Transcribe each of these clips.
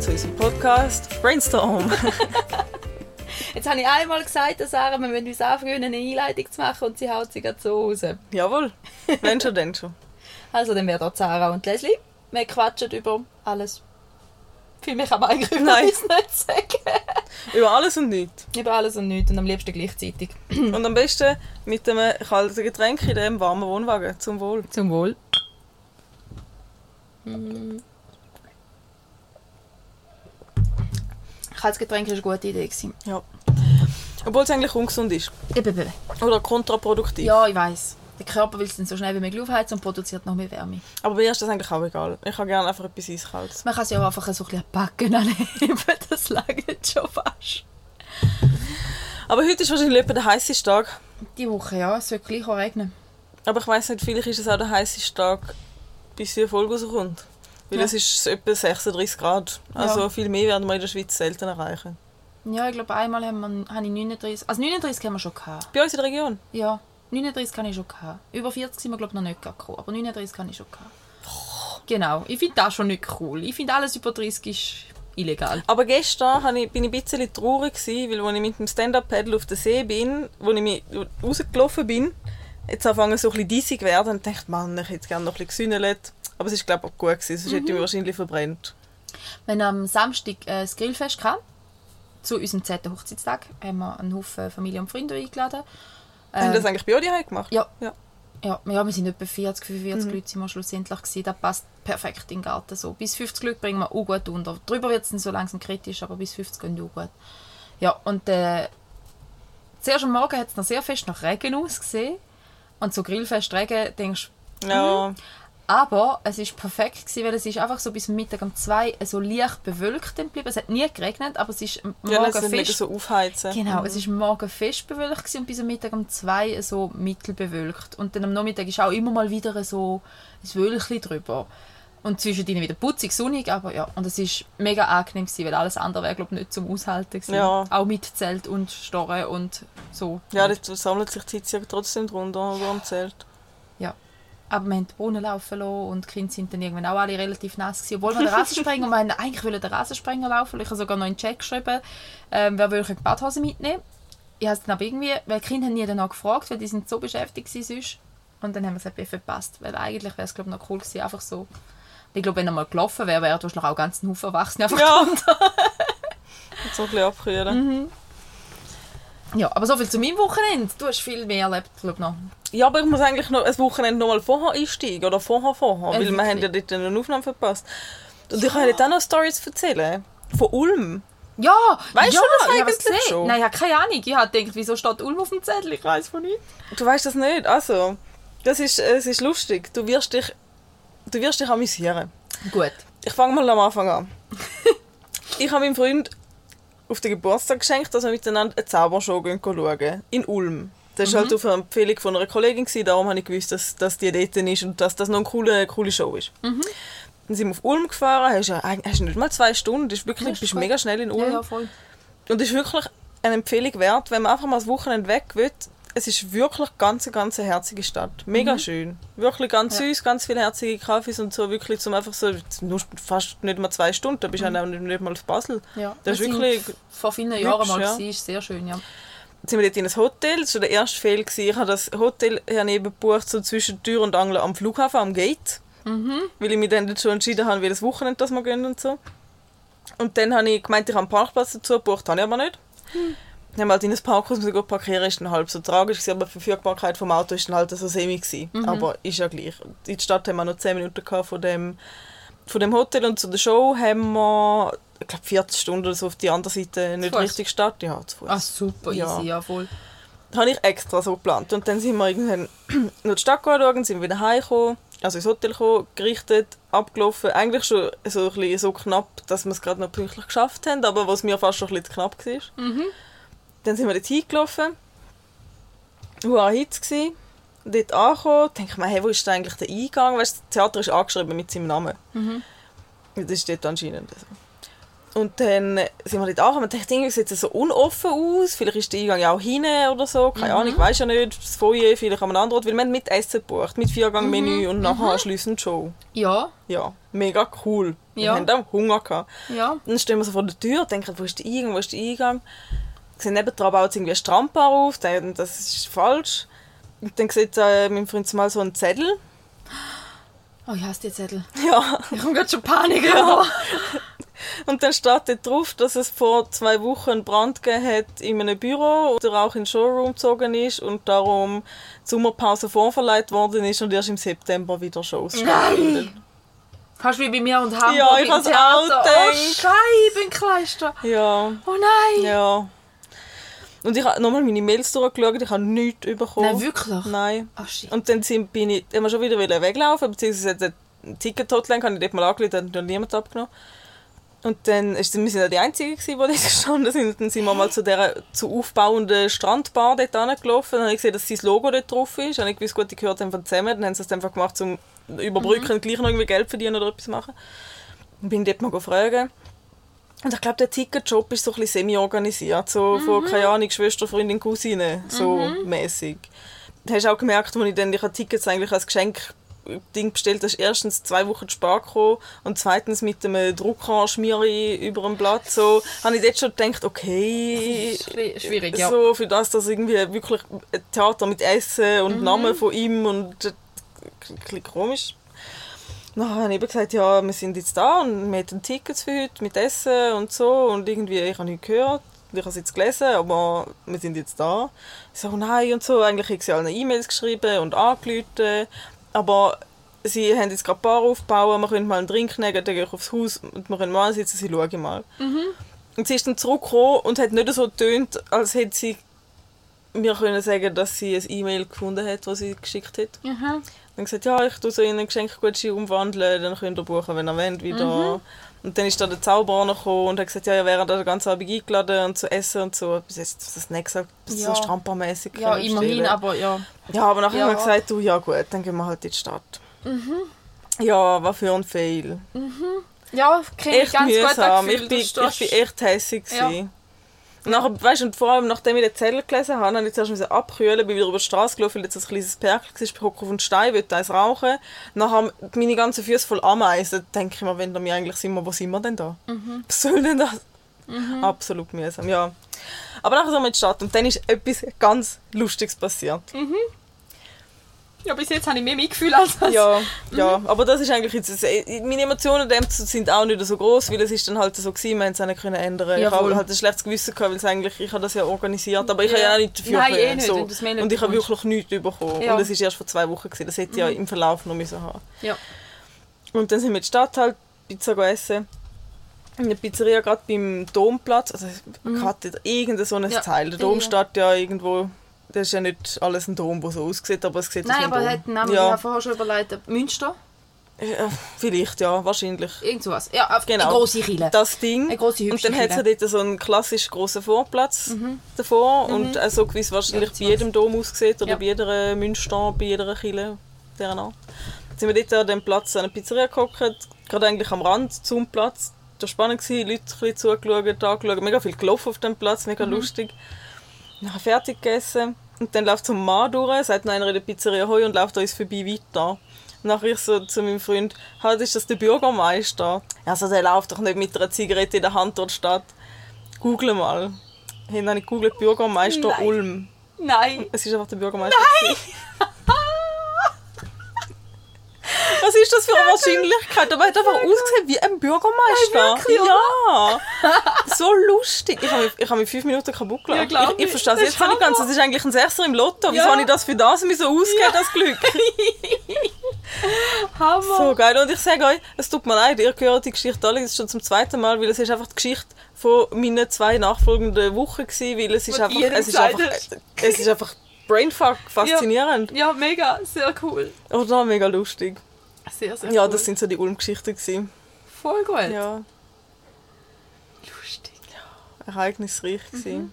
zu unserem Podcast Brainstorm. Jetzt habe ich einmal gesagt, Sarah, wir müssen uns anfangen, eine Einleitung zu machen und sie haut sie gerade so raus. Jawohl, wenn schon, dann schon. Also, dann wäre da Sarah und Leslie. Wir quatschen über alles. Viel mehr kann man eigentlich über Nein. uns nicht sagen. Über alles und nichts. Über alles und nichts und am liebsten gleichzeitig. Und am besten mit einem kalten Getränk in dem warmen Wohnwagen. Zum Wohl. Zum Wohl. Mm. Kaltes Getränk war eine gute Idee. gewesen. Ja. Obwohl es eigentlich ungesund ist. Eben, eben. Oder kontraproduktiv. Ja, ich weiß. Der Körper will es dann so schnell wie möglich aufheizen und produziert noch mehr Wärme. Aber mir ist das eigentlich auch egal. Ich habe gerne einfach etwas Eiskaltes. Man kann es ja auch einfach so ein bisschen backen anheben. Das langt schon fast. Aber heute ist wahrscheinlich etwa der heißeste Tag. Die Woche, ja. Es wird gleich auch regnen. Aber ich weiß nicht, vielleicht ist es auch der heißeste Tag, bis die Folge rauskommt. Weil Ja. es ist etwa 36 Grad. Also Ja. viel mehr werden wir in der Schweiz selten erreichen. Ja, ich glaube, einmal haben wir, habe ich 39... Also 39 haben wir schon gehabt. Bei uns in der Region. Ja, 39 kann ich schon gehabt. Über 40 sind wir, glaube ich, noch nicht gekommen. Aber 39 kann ich schon gehabt. Genau. Ich finde das schon nicht cool. Ich finde, alles über 30 ist illegal. Aber gestern ich, bin ich ein bisschen traurig, gewesen, weil als ich mit dem Stand-Up-Paddle auf den See bin, wo ich mich rausgelaufen bin, jetzt anfangen so ein bisschen diesig werden und dachte, Mann, ich hätte gerne noch ein bisschen gesündelt. Aber es ist glaube ich auch gut gewesen, sonst hätte ich mich wahrscheinlich verbrennt. Wir haben am Samstag äh, das Grillfest gehabt. Zu unserem 10. Hochzeitstag haben wir einen Haufen Familie und Freunde eingeladen. Haben Ähm, das eigentlich bei euch gemacht? Ja. ja. Ja, ja, wir sind etwa 40, 45 Mhm. Leute sind wir schlussendlich gewesen. Das passt perfekt in den Garten so. Bis 50 Leute bringen wir auch gut unter. Drüber wird es dann so langsam kritisch, aber bis 50 gehen auch gut. Ja, und äh, zuerst am Morgen hat es noch sehr fest nach Regen ausgesehen. Und so Grillfest Regen, denkst du, Ja, aber es ist perfekt gewesen, weil es ist einfach so bis Mittag um zwei so leicht bewölkt geblieben. Es hat nie geregnet, aber es ist am ja Morgen fest so aufheizen. Genau, es ist am Morgen fest bewölkt gewesen und bis am Mittag um zwei so mittelbewölkt. Und dann am Nachmittag ist auch immer mal wieder so ein Wölkchen drüber. Und zwischendrin wieder putzig, sonnig, aber ja. Und es ist mega angenehm gewesen, weil alles andere wäre, glaube ich, nicht zum Aushalten gewesen. Ja. Auch mit Zelt und Storren und so. Ja, das sammelt sich die Hitze ja trotzdem drunter über dem Zelt. Aber wir haben die Brunnen laufen lassen und die Kinder sind dann irgendwann auch alle relativ nass gewesen. Obwohl wir den Rasensprenger, wir haben eigentlich wollen den Rasensprenger laufen. Ich habe sogar noch einen Check geschrieben, ähm, wer will die Badhose mitnehmen. Ich habe es dann aber irgendwie, weil die Kinder haben nie danach gefragt, weil die sind so beschäftigt gewesen sonst. Und dann haben wir es eben verpasst, weil eigentlich wäre es glaube ich noch cool gewesen, einfach so. Ich glaube, wenn er mal gelaufen wäre, wäre wahrscheinlich auch ganz ein Haufen Erwachsene einfach Ja. so ein bisschen abkühlen. Ja, aber so viel zu meinem Wochenende. Du hast viel mehr erlebt, glaube ich, noch. Ja, aber ich muss eigentlich noch ein Wochenende noch mal vorher einsteigen. Oder vorher, vorher. Äh, weil wir haben ja dort eine Aufnahme verpasst. Und ich kann dir dann noch Stories erzählen. Von Ulm. Ja, Weißt ja, du das ich eigentlich gesehen. schon? Nein, ich habe keine Ahnung. Ich habe gedacht, wieso steht Ulm auf dem Zettel? Ich weiß von nicht. Du weißt das nicht. Also, das ist, es ist lustig. Du wirst dich, du wirst dich amüsieren. Gut. Ich fange mal am Anfang an. ich habe meinem Freund auf den Geburtstag geschenkt, dass wir miteinander eine Zaubershow gehen schauen. In Ulm. Das war halt auf eine Empfehlung von einer Kollegin, gewesen, darum habe ich gewusst, dass, dass die dort ist und dass das noch eine coole, coole Show ist. Dann sind wir auf Ulm gefahren, hast ja hast nicht mal zwei Stunden, das ist wirklich, Ja, ist bist gut. mega schnell in Ulm. Ja, ja, voll. Und es ist wirklich eine Empfehlung wert, wenn man einfach mal das Wochenende weg will. Es ist wirklich ganz, ganz eine herzige Stadt. Mega schön. Wirklich ganz Mhm. Ja. süß, ganz viele herzige Kaffees und so. Wirklich zum einfach so, nur fast nicht mal zwei Stunden, da bist du auch nicht, nicht mal auf Basel. Ja. Das ist Wir sind wirklich vor vielen Jahren mal ja. gewesen, ist sehr schön, ja. Jetzt sind wir dort in ein Hotel. Das war der erste Fehler. Ich habe das Hotel daneben gebucht, so zwischen Tür und Angel am Flughafen, am Gate. Mhm. Weil ich mich dann schon entschieden habe, wie das Wochenende das wir gehen und so. Und dann habe ich gemeint, ich habe einen Parkplatz dazu gebucht, habe ich aber nicht. Hm. Haben wir halt in ein Parkhaus müssen gehen parkieren, ist dann halb so tragisch gewesen, aber die Verfügbarkeit vom Auto ist dann halt so semi gewesen. Mhm. Aber ist ja gleich. In der Stadt haben wir noch 10 Minuten gehabt von dem, von dem Hotel und zu der Show haben wir, ich glaube 40 Stunden oder so auf die andere Seite, nicht richtig Stadt, ja, zu Fuß. Ah, super Ja. easy, ja, voll. Das habe ich extra so geplant. Und dann sind wir irgendwann noch die Stadt schauen, sind wieder heimgekommen, also ins Hotel gekommen, gerichtet, abgelaufen. Eigentlich schon so, ein bisschen so knapp, dass wir es gerade noch pünktlich geschafft haben, aber was mir fast schon ein bisschen zu knapp war. Dann sind wir dort hingelaufen. Hitze gsi. Dort angekommen, denke ich mir, hey, wo ist eigentlich der Eingang? Weißt, du, das Theater ist angeschrieben mit seinem Namen. Das ist dort anscheinend so. Und dann sind wir dort angekommen und dachte, irgendwie sieht es so unoffen aus. Vielleicht ist der Eingang ja auch hinten oder so. Keine Ahnung, ich weiß ja nicht. Das Foyer, vielleicht an einem anderen Ort. Weil wir haben mit Essen gebucht, mit Viergang-Menü und nachher anschliessend Show. Ja, Ja, mega cool. Wir Ja. haben auch Hunger gehabt. ja. Dann stehen wir so vor der Tür und denken, wo ist der Eingang, wo ist der Eingang? Wir sehen nebendran baut irgendwie eine Strandbar auf, denken, das ist falsch. Und dann sieht äh, mein Freund mal so einen Zettel. Oh, ich hasse die Zettel. Ja. Ich habe gerade schon Panik. Ja. Und dann steht dort drauf, dass es vor zwei Wochen einen Brand gegeben hat in einem Büro der Rauch in den Showroom gezogen ist und darum die Sommerpause vorverleiht worden ist und erst im September wieder Shows. Hast du wie bei mir und Hamburg Ja, ich hab's Theater. auch Oh, gedacht. Scheibenkleister. Ja, Oh nein. ja. Und ich habe nochmal meine Mails durchgeschaut, ich habe nichts bekommen. Nein, wirklich? Nein. Ach, shit. Und dann sind, bin ich immer schon wieder weglaufen, beziehungsweise ein Ticket-Hotline, habe ich dort mal angelegt, hat noch niemand abgenommen. Und dann ist wir sind ja die Einzigen, gewesen, die dort gestanden sind. Dann sind wir mal zu dieser zu aufbauenden Strandbar dort angelaufen. Dann habe ich gesehen, dass sein Logo dort drauf ist. Dann habe ich gewusst, gut, die gehört einfach zusammen. Dann haben sie es einfach gemacht, um überbrücken und gleich noch irgendwie Geld verdienen oder etwas machen. Dann bin ich dort mal fragen. Und ich glaube, der Ticketjob ist so ein bisschen semi-organisiert. So von, keine Ahnung, Schwester, Freundin, Cousine. So mäßig. Du hast auch gemerkt, als ich dann ich habe Tickets eigentlich als Geschenk Ding bestellt, das ist erstens zwei Wochen zu spät gekommen und zweitens mit einem Druckerschmieri über dem Blatt. So, habe ich dort schon gedacht, okay, Schwi- Schwierig, ja. so für das, dass irgendwie wirklich ein Theater mit Essen und Namen von ihm und äh, ein bisschen komisch. Dann habe ich eben gesagt, ja, wir sind jetzt da und wir hätten Tickets für heute mit Essen und so und irgendwie, ich habe nichts gehört, ich habe es jetzt gelesen, aber wir sind jetzt da. Ich so, nein und so, eigentlich habe ich sie allen E-Mails geschrieben und angerufen, aber sie haben jetzt gerade ein Bar aufgebaut, wir können mal einen Drink nehmen, dann gehe ich aufs Haus und wir können mal sitzen, sie schauen mal. Und sie ist dann zurückgekommen und hat nicht so getönt, als hätte sie mir können sagen, dass sie ein E-Mail gefunden hat, das sie geschickt hat. Mhm. Dann gesagt, ja, ich tue so in einen Geschenkgutschein umwandeln, dann könnt ihr buchen, wenn ihr wollt, wieder. Und dann ist da der Zauberer noch gekommen und hat gesagt, ja, ihr wären da den ganzen Abend eingeladen und zu essen und so. Bis jetzt das nächste bis Ja. so strandbarmäßig Ja, immerhin, bestellen. aber ja. Ja, aber nachher Ja. haben wir gesagt, du, ja gut, dann gehen wir halt in die Stadt. Ja, was für ein Fail. Ja, kriege ich ganz gut mühsam. Gefühl, Ich bin, ich bin echt hässig. Ja. gewesen. Und, nachher, weißt, und vor allem, nachdem ich den Zettel gelesen habe, habe ich zuerst müssen abkühlen, bin wieder über die Straße gelaufen, weil jetzt ein kleines Perkel war, ich auf den Stein, wollte eins rauchen. Haben meine ganzen Füße voll Ameisen. Dann denke ich mir, wenn wir eigentlich sind, wo sind wir denn da? Mhm. Was soll denn das? Absolut mühsam, ja. Aber nachher sind wir in die Stadt und dann ist etwas ganz Lustiges passiert. Ja, bis jetzt habe ich mehr Mitgefühl als das. Ja, Mhm. ja, aber das ist eigentlich jetzt, äh, meine Emotionen dem sind auch nicht so groß, weil es ist dann halt so gewesen, wir haben es auch nicht können ändern. ich Jawohl. habe halt ein schlechtes Gewissen gehabt, weil es eigentlich, ich habe das ja organisiert, aber ich Ja. habe ja auch nicht dafür Nein, eh können, nicht, so. nicht Und ich habe wirklich nichts bekommen. Ja. Mhm. Und es ist erst vor zwei Wochen gewesen, das hätte ich ja im Verlauf noch müssen haben. Ja. Und dann sind wir in die Stadt halt Pizza essen. In der Pizzeria gerade beim Domplatz, also gerade irgendein so ein Mhm. Ja. Teil. Der Dom ja. steht ja irgendwo, das ist ja nicht alles ein Dom, der so aussieht, aber es sieht Nein, aber hat einen Namen, ja. ich vorher schon überlegt. Münster? Ja, vielleicht, ja, wahrscheinlich. Irgend sowas. Ja, auf Genau. eine grosse Kille. Das Ding. Eine grosse, und dann hat es dort so einen klassisch grossen Vorplatz davor. Und äh, so wie es wahrscheinlich Ja, bei jedem Dom aussieht oder Ja. bei jeder Münster, bei jeder Kille. Deren Art. Jetzt sind wir dort an dem Platz an einer Pizzeria gehockt, gerade eigentlich am Rand zum Platz. Das war spannend, gewesen, Leute ein bisschen zugeschaut, angeschaut, mega viel gelaufen auf dem Platz, mega lustig. Nachher fertig gegessen und dann läuft ein Mann durch, sagt noch einer in der Pizzeria «Hoi» und läuft uns vorbei weiter. Und nachher ich so zu meinem Freund «Halt, ist das der Bürgermeister?» Also der läuft doch nicht mit einer Zigarette in der Hand dort statt. Google mal. Hey, dann habe ich gegoogelt «Bürgermeister Nein. Ulm». Nein. Es ist einfach der Bürgermeister. Nein! Was ist das für eine Wahrscheinlichkeit? Aber er hat einfach ausgesehen wie ein Bürgermeister. Wirklich, ja! So lustig. Ich habe mich, ich habe mich fünf Minuten kaputt Ja, gelacht. glaub ich, ich verstehe es jetzt nicht ganz. Das ist eigentlich ein Sechser im Lotto. Wieso Ja. habe ich das für das mir so ausgegeben, das Glück? Hammer. So geil. Und ich sage euch, es tut mir leid, ihr hört die Geschichte alle, das ist schon zum zweiten Mal, weil es ist einfach die Geschichte von meinen zwei nachfolgenden Wochen gewesen, weil es ist Was einfach, es ist einfach, es ist einfach Brainfuck, faszinierend. Ja, mega. Sehr cool. Oder mega lustig. Sehr, sehr Ja, cool. das sind so die Ulm-Geschichten. Voll gut. Ja, Lustig. ereignisreich gewesen.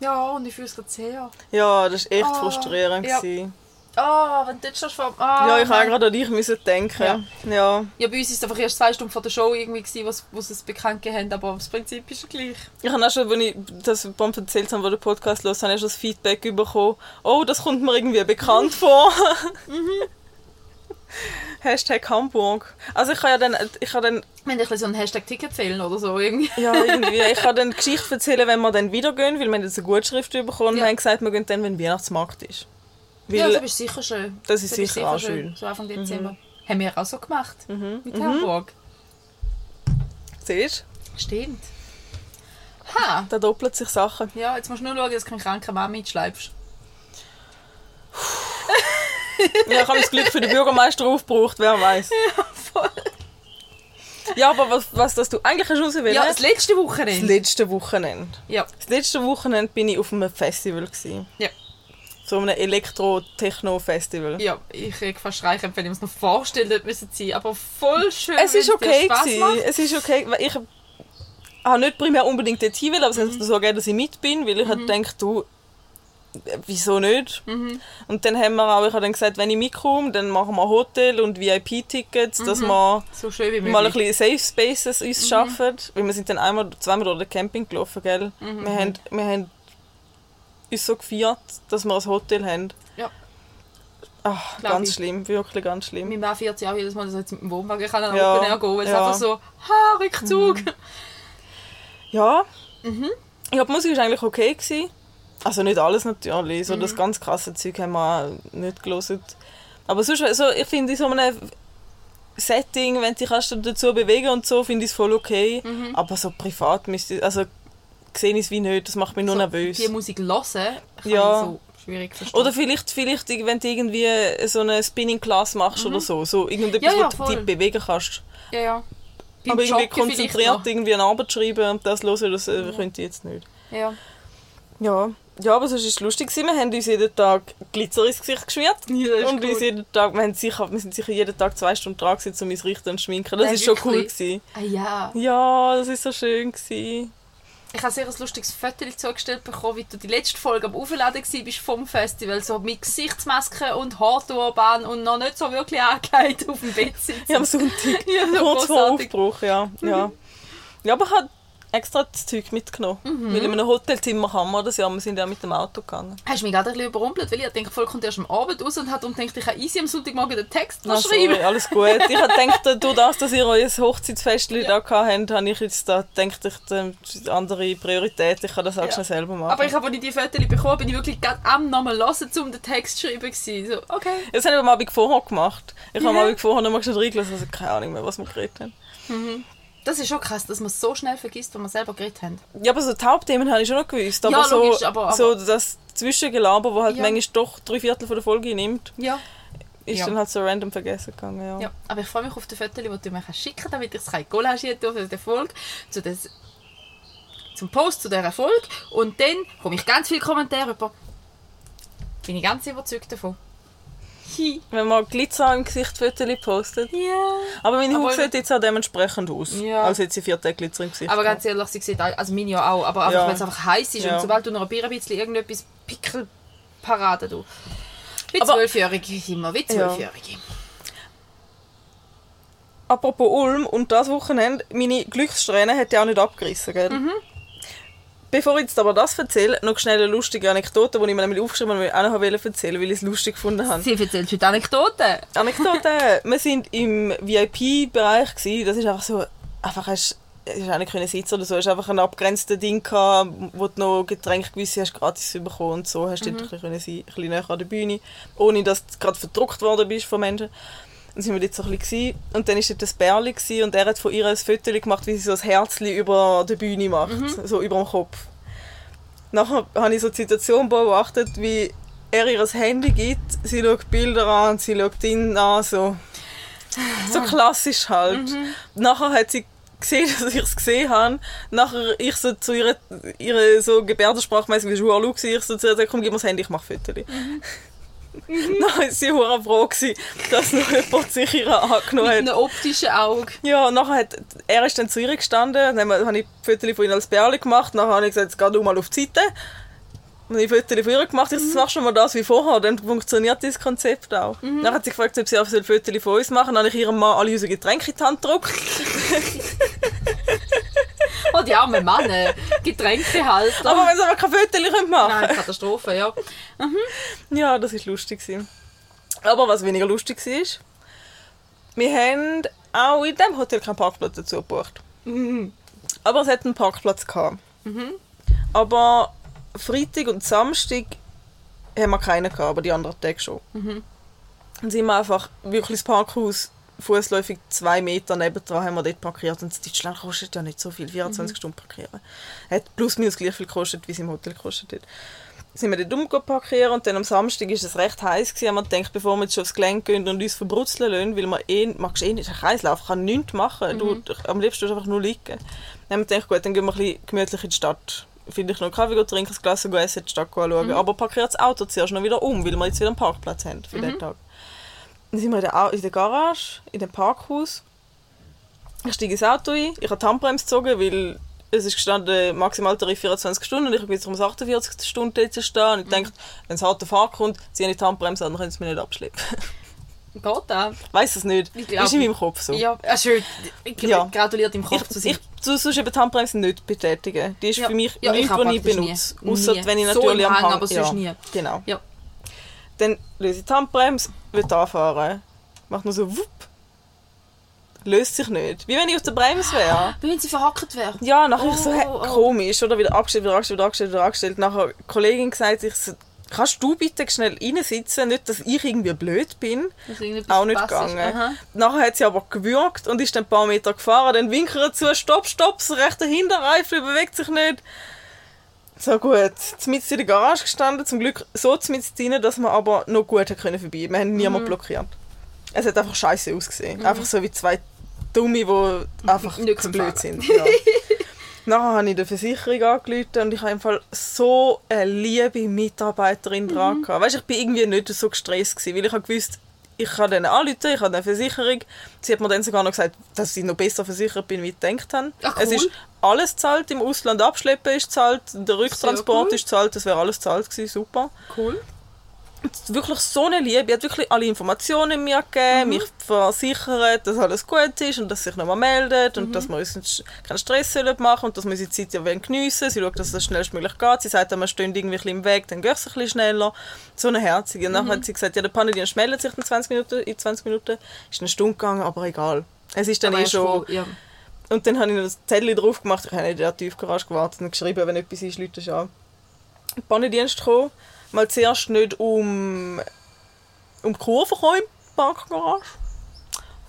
Ja, und ich fühle es gerade sehr. Ja, das war echt Ah, frustrierend. ja. gewesen. Ah, wenn du dort schon vor... Ah, ja, ich habe gerade an dich müssen denken. Ja. Ja, bei uns war es einfach erst zwei Stunden vor der Show irgendwie, gewesen, was, sie es bekannt gegeben haben, aber das Prinzip ist ja gleich. Ich habe auch schon, als ich das beim erzählt habe, wo der Podcast los, habe ich schon das Feedback bekommen. Oh, das kommt mir irgendwie bekannt vor. Hashtag Hamburg. Also ich habe ja dann, ich habe dann, ein bisschen so einen Hashtag Ticket fehlen oder so irgendwie. ja irgendwie, ich habe dann Geschichte erzählen, wenn wir dann wieder gehen, weil wir jetzt eine Gutschrift bekommen Ja. und haben gesagt, wir gehen dann, wenn Weihnachtsmarkt ist. Weil, Ja, das ist sicher schön. Das ist Das sicher auch schön. So Anfang Dezember. Haben wir auch so gemacht. Mit Hamburg. siehst Stimmt. Ha! du, da doppelt sich Sachen. Ja, jetzt musst du nur schauen, dass du keinen kranken Mann mitschleifst. Ja, ich habe das Glück für den Bürgermeister aufgebraucht, wer weiß. Voll. Ja, aber was, was das du eigentlich rauswählen? Ja, das letzte das Wochenende. letzte Wochenende. Ja. Das letzte Wochenende bin ich auf einem Festival. Gewesen. Ja. So einem Elektro-Techno-Festival. Ja, ich kriege fast Streichen, wenn ich mir das noch vorstellen dort müssen sein. Aber voll schön, Es ist okay. Gewesen. Es ist okay. Weil ich habe nicht primär unbedingt dort hin, will, aber es hat so gegeben, dass ich mit bin, weil ich mhm. gedacht, du, wieso nicht? Mhm. Und dann haben wir auch, ich habe dann gesagt, wenn ich mitkomme, dann machen wir Hotel und VIP-Tickets, dass wir So mal ein bisschen Safe Spaces uns schaffen. Weil wir sind dann einmal, zweimal durch den Camping gelaufen, gell? Wir, haben, wir haben uns so gefeiert, dass wir ein Hotel haben. Ja. Ach, Glaub ganz ich. schlimm, wirklich ganz schlimm. Mann fährt sich auch jedes Mal, dass er jetzt mit dem Wohnwagen kann an Ja, Open Air gehen weil es ja. einfach so, ha, Rückzug. Ja. Mhm. Ja, die Musik war eigentlich okay. Gewesen. Also nicht alles natürlich. So Mhm. das ganz krasse Zeug haben wir auch nicht gelesen. Aber sonst, also, ich finde in so einem Setting, wenn du dich dazu bewegen und so, finde ich es voll okay. Mhm. Aber so privat müsste also sehe ich es wie nicht, das macht mich nur So, nervös. Die Musik hören, kann Ja. so schwierig verstehen. Oder vielleicht, vielleicht wenn du irgendwie so eine Spinning Class machst oder so, so irgendetwas, Mhm. Ja, ja, wo du dich bewegen kannst. ja, ja. Beim aber irgendwie Joggen konzentriert irgendwie eine Arbeit schreiben und das hören, das äh, könnte ich jetzt nicht. Ja. Ja, ja aber sonst war es lustig. Wir haben uns jeden Tag Glitzer ins Gesicht geschmiert. Ja, und uns jeden Tag, wir, haben sicher, wir sind sicher jeden Tag zwei Stunden dran gewesen, um uns richten und schminken. Das ist schon cool. Gewesen. Ah, ja. Ja, das ist so schön. Gewesen. Ich habe sehr ein lustiges Foto zugestellt bekommen, wie du die letzte Folge am Aufladen warst vom Festival. So mit Gesichtsmaske und Haarturban und noch nicht so wirklich angelegt auf dem Bett sitzen. Ja, am Sonntag. Ja, so Kurz vor. Aufbruch, ja. ja. Ja, aber ich habe extra das Zeug mitgenommen. Mhm. Weil in einem Hotelzimmer kann man das ja. Wir sind ja mit dem Auto gegangen. Hast du mich gerade ein bisschen überrumpelt, weil ich denke, voll kommt erst am Abend raus und hat und denkt, ich kann easy am Sonntagmorgen den Text noch schreiben. sorry, alles gut. Ich habe gedacht, durch das, dass ihr euer Hochzeitsfest Ja. da habt, habe ich jetzt da gedacht, ich die andere Priorität. Ich kann das auch Ja. schnell selber machen. Aber ich habe, als ich die Fotos bekommen bin ich wirklich gerade am nochmal hören, um den Text zu schreiben. gewesen. So, okay. Das habe ich am Abend vorher gemacht. Ich habe am. Abend vorher noch mal schnell reingelassen, also keine Ahnung mehr, was wir geredet haben. Das ist schon krass, dass man so schnell vergisst, was wir selber geredet haben. Ja, aber so die Hauptthemen habe ich schon noch gewusst. Aber Ja, so, logisch, aber- aber- so das Zwischengelaber, wo halt Ja. manchmal doch drei Viertel von der Folge nimmt, Ja. ist Ja. dann halt so random vergessen gegangen. Ja. ja. Aber ich freue mich auf die Fotos, die du mir schicken kannst, damit ich es collagieren kann für die Folge, zu des, zum Post zu dieser Folge. Und dann komme ich ganz viele Kommentare über. Bin ich ganz überzeugt davon. Wenn man Glitzer im Gesicht Fotos postet. Ja. Aber meine Haut sieht jetzt auch dementsprechend aus. Ja. Als hätte sie vier Tage Glitzer im Gesicht. Aber ganz ehrlich, sie sieht, also meine ja auch, aber einfach, Ja. weil es einfach heiß ist Ja. und sobald du noch ein Bier ein bisschen irgendetwas Pickelparade du. Wie Zwölfjährige immer, wie Zwölfjährige. Apropos Ulm und das Wochenende, meine Glückssträhne hat ja auch nicht abgerissen, gell? Mhm. Bevor ich jetzt aber das erzähle, noch schnell eine lustige Anekdote, die ich mir nämlich aufgeschrieben habe, die ich auch noch wollte erzählen, weil ich es lustig gefunden habe. Sie erzählt heute Anekdoten. Anekdote. wir sind im VIP-Bereich. Das ist einfach so, einfach hast, es ist auch nicht können sitzen oder so. Es einfach ein abgrenztes Ding gehabt, wo du noch Getränke gewisse hast gratis bekommen und so. Hast du dort ein bisschen, sein, ein bisschen näher an der Bühne, ohne dass du gerade verdruckt worden bist von Menschen. Dann sind wir dort so ein bisschen und dann war dort das Bärli und er hat von ihr ein Foto gemacht, wie sie so ein Herzli über der Bühne macht, so über dem Kopf. Nachher habe ich so die Situation beobachtet, wie er ihr das Handy gibt, sie schaut Bilder an sie schaut ihn an, so, so klassisch halt. Nachher hat sie gesehen, dass ich es gesehen habe. Nachher ich so zu ihrer, ihrer so gebärdensprachmäßig wie Lu, ich so zu ihr gesagt, komm, gib mir das Handy, ich mache Fotos. Dann war sie hure froh, gewesen, dass noch jemand sich ihr angenommen Mit hat. einem optischen Auge. Ja, und nachher hat, er ist dann zu ihr gestanden, dann habe ich Fotos von ihm als Bärli gemacht, nachher habe ich gesagt, jetzt geh du mal auf die Seite. Und ich Fotos von ihr gemacht. Ich so, machst du mal das wie vorher, dann funktioniert dieses Konzept auch. Dann hat sie gefragt, ob sie auch ein Fotos von uns machen Dann habe ich ihrem Mann alle unsere Getränke in die Hand gedruckt. Oh, die armen Männer. Getränkehalter. Aber wenn sie aber kein Fotos machen Nein, Katastrophe, ja. Ja, das war lustig. Aber was weniger lustig war, wir haben auch in diesem Hotel keinen Parkplatz dazu gebucht. Aber es hat einen Parkplatz gehabt. Aber Freitag und Samstag haben wir keinen gehabt, aber die anderen Tage schon. Dann sind wir einfach wirklich das Parkhaus fußläufig zwei Meter nebendran haben wir dort parkiert und in Deutschland kostet ja nicht so viel, 24 Stunden parkieren. Hat plus minus gleich viel gekostet, wie es im Hotel gekostet hat. Sind wir dort umgegangen parkieren und dann am Samstag war es recht heiß gewesen. Wir gedacht, bevor wir jetzt schon aufs Gelände gehen und uns verbrutzeln lassen, weil man eh, magst eh nicht, ein Kreislauf kann nichts machen. Du, am liebsten einfach nur liegen. Dann haben wir gedacht, gut, dann gehen wir ein bisschen gemütlich in die Stadt. Finde ich noch einen Kaffee trinken, ein Glas essen, die Stadt anschauen. Aber parkiert das Auto zuerst noch wieder um, weil wir jetzt wieder einen Parkplatz haben für den Tag. Dann sind wir in der, in der Garage, in dem Parkhaus. Ich steige ins Auto ein, ich habe die Handbremse gezogen, weil es ist gestanden, Maximaltarif 24 Stunden und ich bin jetzt um 48 Stunden dort stehen. Und ich denke, wenn es hart auf Fahrt kommt, ziehe ich die Handbremse an, dann können sie mich nicht abschleppen. Geht auch. Ich weiss es nicht. Ich glaub- ist in meinem Kopf so. Ja, äh, schön. Ich Ja. gratuliere im Kopf zu Ich, sein. ich tue sonst eben die Handbremse nicht betätigen. Die ist Ja. für mich Ja, ich nichts, was ich benutze. Außer wenn ich So natürlich am Hang, Hang... aber sonst nie. Genau. Ja. Dann löse ich die Handbremse, will anfahren. Macht nur so wupp. Löst sich nicht. Wie wenn ich auf der Bremse wäre. Wie wenn sie verhackt wäre. Ja, nachher ich so, Oh, oh. komisch. Oder wieder abgestellt, wieder abgestellt, wieder abgestellt, wieder abgestellt. Nachher hat die Kollegin gesagt, ich so, kannst du bitte schnell reinsitzen? Nicht, dass ich irgendwie blöd bin. Irgendetwas Auch nicht gegangen. Nachher hat sie aber gewürgt und ist dann ein paar Meter gefahren. Dann winkt er zu, stopp, stopp, das rechte Hinterreifen bewegt sich nicht. So gut, mitten in der Garage gestanden, zum Glück so mitten rein, dass wir aber noch gut können vorbei. Wir haben Mhm. niemanden blockiert. Es hat einfach scheiße ausgesehen. Einfach so wie zwei Dumme, die einfach Nicht zu blöd sind. Ja. Nachher habe ich die Versicherung angerufen und ich habe im Fall so eine liebe Mitarbeiterin dran gehabt. Weißt, ich bin irgendwie nicht so gestresst gewesen, weil ich habe gewusst, ich kann denen anrufen, ich habe eine Versicherung. Sie hat mir dann sogar noch gesagt, dass ich noch besser versichert bin, wie ich gedacht habe. Ach, Es cool. ist alles zahlt im Ausland, abschleppen ist zahlt, der Rücktransport cool. ist zahlt, das wäre alles zahlt gewesen, super. Cool. Wirklich so eine Liebe, hat wirklich alle Informationen mir gegeben, mich versichert, dass alles gut ist und dass sich nochmal meldet und dass wir uns keinen Stress sollen machen und dass wir unsere Zeit ja wollen geniessen Sie schaut, dass es das schnellstmöglich geht. Sie sagt, wir stehen irgendwie im Weg, dann geht es ein bisschen schneller. So eine Herzige. Und dann hat sie gesagt, ja, der Panedienst meldet sich in 20 Minuten. In 20 Minuten ist eine Stunde gegangen, aber egal. Es ist dann Aber eh schon... Ja. Und dann habe ich noch das Zettel drauf gemacht. Ich habe in der Tiefgarage gewartet und geschrieben, wenn etwas ist, Leute an. Der Pannendienst kam. Mal zuerst nicht um, um die Kurve gekommen im Parkgarage.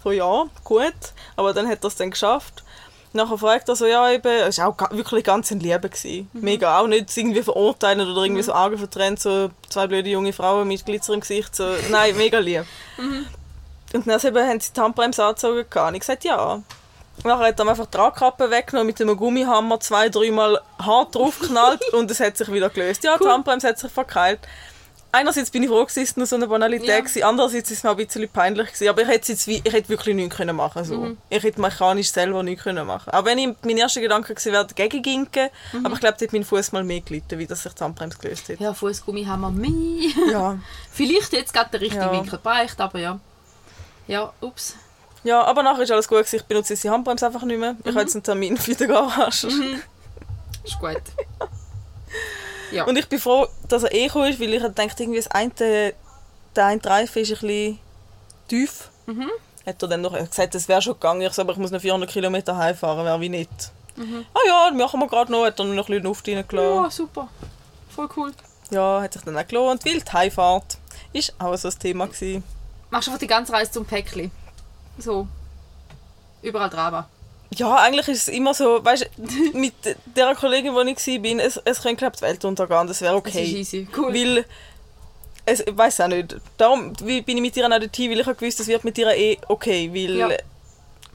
So, ja, gut. Aber dann hat er es dann geschafft. Nachher fragt er so, ja eben, es war auch wirklich ganz ein Liebe. Gewesen. Mega, auch nicht irgendwie verurteilen oder irgendwie so Augen vertrennt, so zwei blöde junge Frauen mit Glitzer im Gesicht. So. Nein, mega lieb. Und dann eben haben sie die Handbremse angezogen. Und ich gesagt, ja. Nachher hat er einfach die Radkappe weggenommen, mit einem Gummihammer zwei, dreimal hart draufgeknallt und es hat sich wieder gelöst. Ja, die Handbremse hat sich verkeilt. Einerseits bin ich froh, dass es nur so eine Banalität Ja. war, andererseits ist es mir ein bisschen peinlich. Gewesen. Aber ich hätte, jetzt ich hätte wirklich nichts können machen so. Mhm. Ich hätte mechanisch selber nichts können machen Auch wenn ich, mein erster Gedanke gewesen wäre, dagegen ginken, Mhm. aber ich glaube, dort hat mein Fuß mal mehr gelitten, wie dass sich die Handbremse gelöst hat. Ja, Fußgummi haben wir mehr. Ja. Vielleicht jetzt gerade der richtige Ja. Winkel bereicht, aber ja. Ja, ups. Ja, aber nachher ist alles gut. Ich benutze jetzt die Handbremse einfach nicht mehr. Ich habe jetzt einen Termin für die Garage. Ist gut. Ja. Und ich bin froh, dass er eh gekommen ist, weil ich dachte, irgendwie das eine, der eine Reifen ist ein bisschen tief. Mhm. Hat er dann noch gesagt, es wäre schon gegangen, ich so, aber ich muss noch 400 Kilometer heimfahren, wäre wie nicht. Mhm. Ah ja, das machen wir gerade noch, hat er noch ein bisschen Luft reingelassen. ja, super. Voll cool. Ja, hat sich dann auch gelohnt, weil die Heimfahrt ist auch so ein Thema gewesen. Machst du einfach die ganze Reise zum Päckchen. So. Überall dran. Ja, eigentlich ist es immer so, weißt du, mit der Kollegin, wo ich war, es, es könnte glaube ich die Welt untergehen, das wäre Das ist okay. easy. Cool. Weil, es, ich weiß auch nicht, darum bin ich mit ihr auch nicht weil ich habe gewusst, es wird mit ihr eh okay, weil Ja.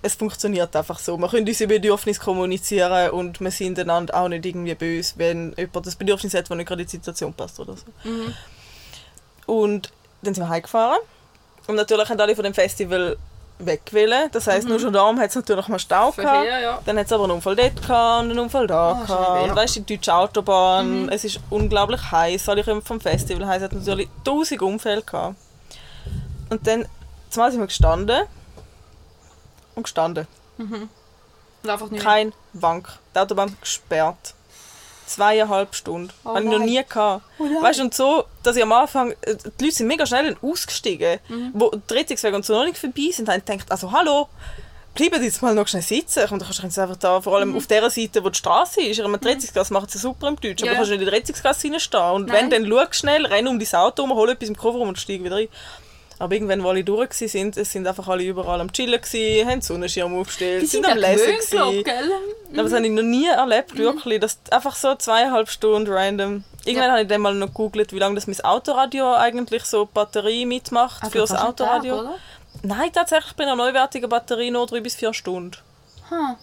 es funktioniert einfach so. Wir können unsere Bedürfnisse kommunizieren und wir sind einander auch nicht irgendwie böse, wenn jemand das Bedürfnis hat, das nicht gerade in die Situation passt oder so. Mhm. Und dann sind wir heimgefahren und natürlich haben alle von dem Festival weg wollen. Das heisst, nur schon darum hat es natürlich mal Stau gehabt. Ja. Dann hat es aber einen Unfall dort gehabt und einen Unfall da Ah, gehabt. Und weißt du, die deutsche Autobahn, es ist unglaublich heiß. Alle kommen vom Festival heiß, hat natürlich tausend Unfälle gehabt. Und dann, zumal sind wir gestanden und gestanden. Und einfach nicht. Kein Wank. Die Autobahn gesperrt. Zweieinhalb Stunden. Oh Habe ich noch nie gehabt. Oh weißt du, und so, dass ich am Anfang, äh, die Leute sind mega schnell ausgestiegen, Mhm. wo die Rettungswege und so noch nicht vorbei sind, haben gedacht, also hallo, bleiben jetzt mal noch schnell sitzen. Und dann kannst du jetzt einfach da, vor Mhm. allem auf der Seite, wo die Straße ist, in der Rettungsgasse macht sie super im Deutsch, aber Ja. du kannst nicht in der Rettungsgasse reinstehen. Und Nein. wenn, dann schau schnell, renn um dein Auto um, hol etwas im Kofferraum und steig wieder rein. Aber irgendwann, wo alle durch waren, sind, es sind einfach alle überall am Chillen, gewesen, haben den Sonnenschirm aufgestellt, Die sind, sind am Lesen. gewesen. gell? Aber das habe ich noch nie erlebt, wirklich. Dass einfach so zweieinhalb Stunden random. Irgendwann Ja. habe ich dann mal noch gegoogelt, wie lange das mein Autoradio eigentlich so Batterie mitmacht Aber für das einen Tag, Autoradio. oder? Nein, tatsächlich bei einer neuwertigen Batterie nur drei bis vier Stunden. Hm.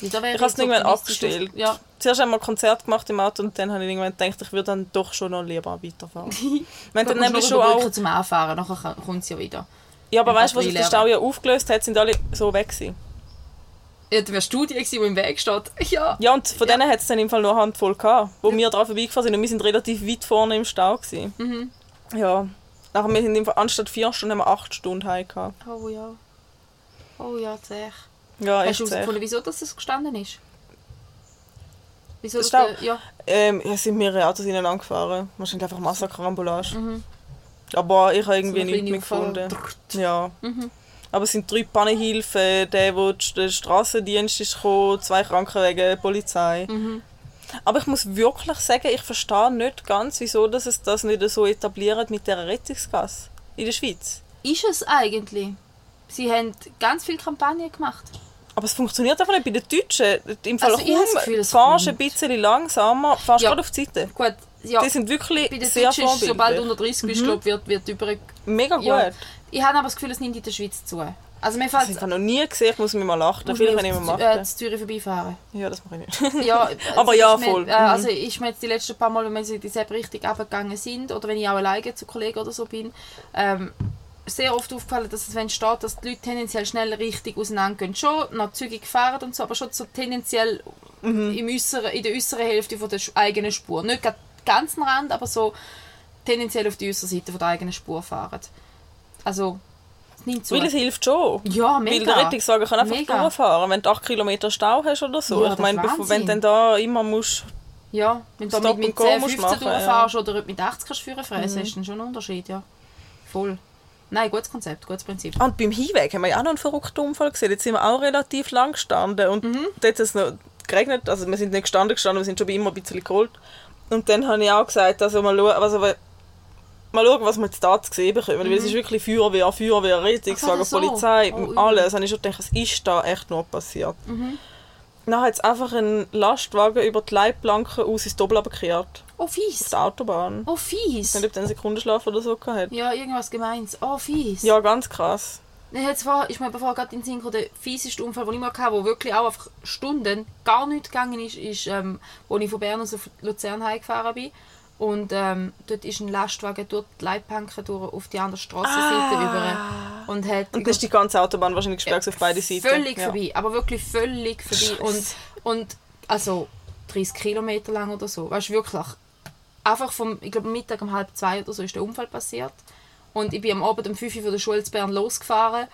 Ja, Ich habe es irgendwann abgestellt. Ja. Zuerst einmal ein Konzert gemacht im Auto und dann habe ich irgendwann gedacht, ich würde dann doch schon noch lieber weiterfahren. Haben dann nämlich schon auch... zum Anfahren, nachher kommt es ja wieder. Ja, aber Wenn weißt du, was sich der Stau ja aufgelöst hat, sind alle so weg gewesen. Ja, da wärst du die gewesen, die im Weg steht. Ja. Ja, und von denen hat es dann im Fall nur eine Handvoll gehabt, wo wir dran vorbeigefahren sind und wir sind relativ weit vorne im Stau gewesen. Mhm. Ja. Nachher, wir sind im Fall, anstatt vier Stunden haben wir acht Stunden heim gehabt. Oh ja. Oh ja, zäh. Ja, Hast du herausgefunden, wieso das gestanden ist? Wieso das Stau? der, ja. Ähm, es sind mehrere Autos ineinander gefahren. Wahrscheinlich einfach Massakerambolage. Mhm. Aber ich habe irgendwie So nichts mehr gefunden. Ja. Mhm. Aber es sind drei Pannenhilfen, der, wo der Strassendienst ist gekommen, zwei Krankenwagen, Polizei. Mhm. Aber ich muss wirklich sagen, ich verstehe nicht ganz, wieso dass es das nicht so etabliert mit der Rettungsgasse in der Schweiz. Ist es eigentlich? Sie haben ganz viele Kampagnen gemacht. Aber es funktioniert einfach nicht bei den Deutschen. Im Fall Also ich habe das kaum Gefühl, fahrst ein bisschen langsamer, fahrst Ja. gerade auf die Seite. Gut, ja. Die sind wirklich bei den sehr Deutschen ist sobald du unter 30 bist, glaub, wird, wird über... Mega gut. Ja. Ich habe aber das Gefühl, es nimmt in der Schweiz zu. Also mir Das fällt... habe ich noch nie gesehen, ich muss mich mal achten. Vielleicht kann ich mal auf machen. äh, zu Zürich vorbeifahren. Ja, das mache ich nicht. Ja, Aber also ja, ist mir- voll. Äh, Mhm. also ist mir jetzt die letzten paar Mal, wenn wir in die Sepp richtig runtergegangen sind oder wenn ich auch alleine zu Kollegen oder so bin, ähm, sehr oft aufgefallen, dass es, wenn steht, dass die Leute tendenziell schnell richtig auseinandergehen. Schon noch zügig fahren und so, aber schon so tendenziell Mhm. im äußeren, in der äußeren Hälfte von der eigenen Spur. Nicht gerade ganzen Rand, aber so tendenziell auf die äußere Seite von der eigenen Spur fahren. Also, es nimmt zu. Weil es hilft schon. Ja, Weil mega. der Rettungswagen kann einfach Mega. durchfahren, wenn du 8 Kilometer Stau hast oder so. Ja, ich meine, bevor, wenn du Wahnsinn. dann da immer musst... Ja, wenn du mit, mit and go 10, musst 15 machen, durchfährst oder mit 80 kannst du fressen, ist dann schon ein Unterschied, ja. Voll. Nein, gutes Konzept, gutes Prinzip. Und beim Hinweg haben wir ja auch noch einen verrückten Unfall gesehen. Jetzt sind wir auch relativ lang gestanden und Mhm. dort hat es noch geregnet. Also wir sind nicht gestanden gestanden, wir sind schon bei immer ein bisschen geholt. Und dann habe ich auch gesagt, also mal schauen, also, mal schauen was wir jetzt da zu sehen bekommen. Weil es ist wirklich Feuerwehr, Feuerwehr, Rettungswagen, Mhm. So. Polizei, Oh, alles. Und ich schon gedacht, was ist da echt noch passiert? Mhm. Dann hat es einfach einen Lastwagen über die Leitplanke aus ins Doppel gekehrt. Oh, Auf fies. der Autobahn. Oh, Ich fies. weiß nicht, ob der einen Sekundenschlaf oder so gehabt hat. Ja, irgendwas gemeins. Oh, fies. Ja, ganz krass. Hat's vor, ist mir bevor gerade in den Sinn gekommen, der fieseste Unfall, den ich mal hatte, wo wirklich auch einfach Stunden gar nichts gegangen ist, ist, ähm, wo ich von Bern aus auf Luzern heimgefahren bin. Und ähm, dort ist ein Lastwagen durch die Leitplanke durch auf die andere Strassenseite über. Und hat Und dann ist die ganze Autobahn wahrscheinlich gesperrt auf beide Seiten. Völlig ja. vorbei, aber wirklich völlig vorbei. Und, und also 30 Kilometer lang oder so. Weißt du, wirklich. Einfach vom, ich glaube, Mittag um halb zwei oder so ist der Unfall passiert. Und ich bin am Abend um 5 Uhr von der Schule zu Bern losgefahren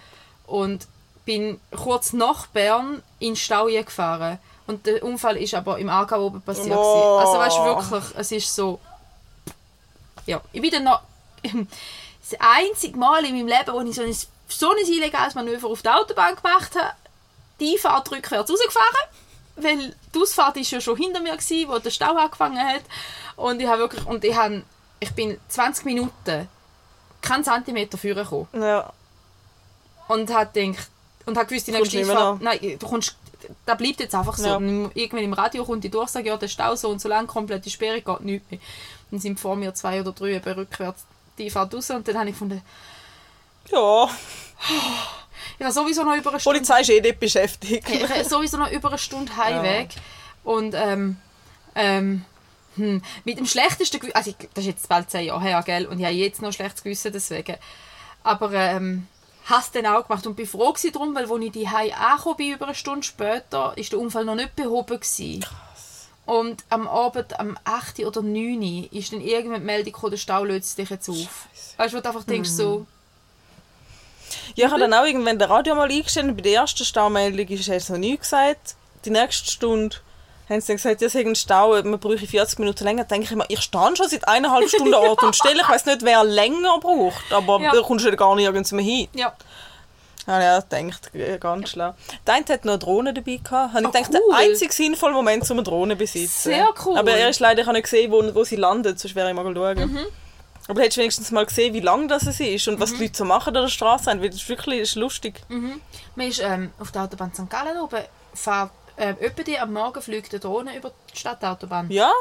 und bin kurz nach Bern in Stau gefahren. Und der Unfall ist aber im Aargau oben passiert. Wow. Also weißt du, wirklich, es ist so... Ja, ich bin dann noch... Das einzige Mal in meinem Leben, wo ich so ein, so ein illegales Manöver auf der Autobahn gemacht habe, die Fahrt rückwärts rausgefahren, weil die Ausfahrt ist ja schon hinter mir gewesen, wo der Stau angefangen hat und ich habe wirklich und ich habe, ich bin 20 Minuten keinen Zentimeter gekommen Ja. und habe gedacht und habe gewusst, die nächste Ausfahrt, nein, du kommst, da bleibt jetzt einfach so. Ja. Irgendwann im Radio kommt die Durchsage, ja, der Stau so und so lang, komplette Sperre, geht nichts mehr. Dann sind vor mir zwei oder drei eben rückwärts die Fahrt raus und dann habe ich gefunden, Ja. ich habe sowieso noch über eine Stunde Polizei ist eh nicht beschäftigt. ich habe sowieso noch über eine Stunde Heimweg. Und ähm, ähm, hm, mit dem schlechtesten Gewissen, also ich, das ist jetzt bald zehn Jahre her, gell? Und ich habe jetzt noch schlechtes Gewissen deswegen. Aber ähm, es dann auch gemacht und bin froh drum, weil als ich die angekommen bin, über eine Stunde später, ist der Unfall noch nicht behoben gewesen. Und am Abend, am 8. oder 9. ist dann irgendwann die Meldung gekommen, der Stau löst sich jetzt auf. Weißt du, wo du einfach denkst, so, Ja, ich habe dann auch irgendwann das Radio mal eingestellt bei der ersten Staumeldung ist es noch nie gesagt. Die nächste Stunde haben sie dann gesagt, ja, es ist ein Stau, man bräuchte 40 Minuten länger. Da denke ich immer, ich stehe schon seit eineinhalb Stunden an Ort und Stelle. Ich weiß nicht, wer länger braucht, aber Ja. da kommst du ja gar nirgends mehr hin. ja. Ja, ja, denkt ganz schlau. Der eine hat noch eine Drohne dabei gehabt. Habe ich Ah, gedacht, cool. der einzige sinnvolle Moment, um eine Drohne zu besitzen. Sehr cool. Aber er ist leider ich habe nicht gesehen, wo, wo sie landet, sonst wäre ich mal schauen. Mhm. Aber du hättest wenigstens mal gesehen, wie lang das ist und was die Leute so machen an der Straße. Weil das ist wirklich das ist lustig. Man ist ähm, auf der Autobahn St. Gallen oben, fährt, etwa die am Morgen fliegt eine Drohne über die Stadtautobahn. Ja,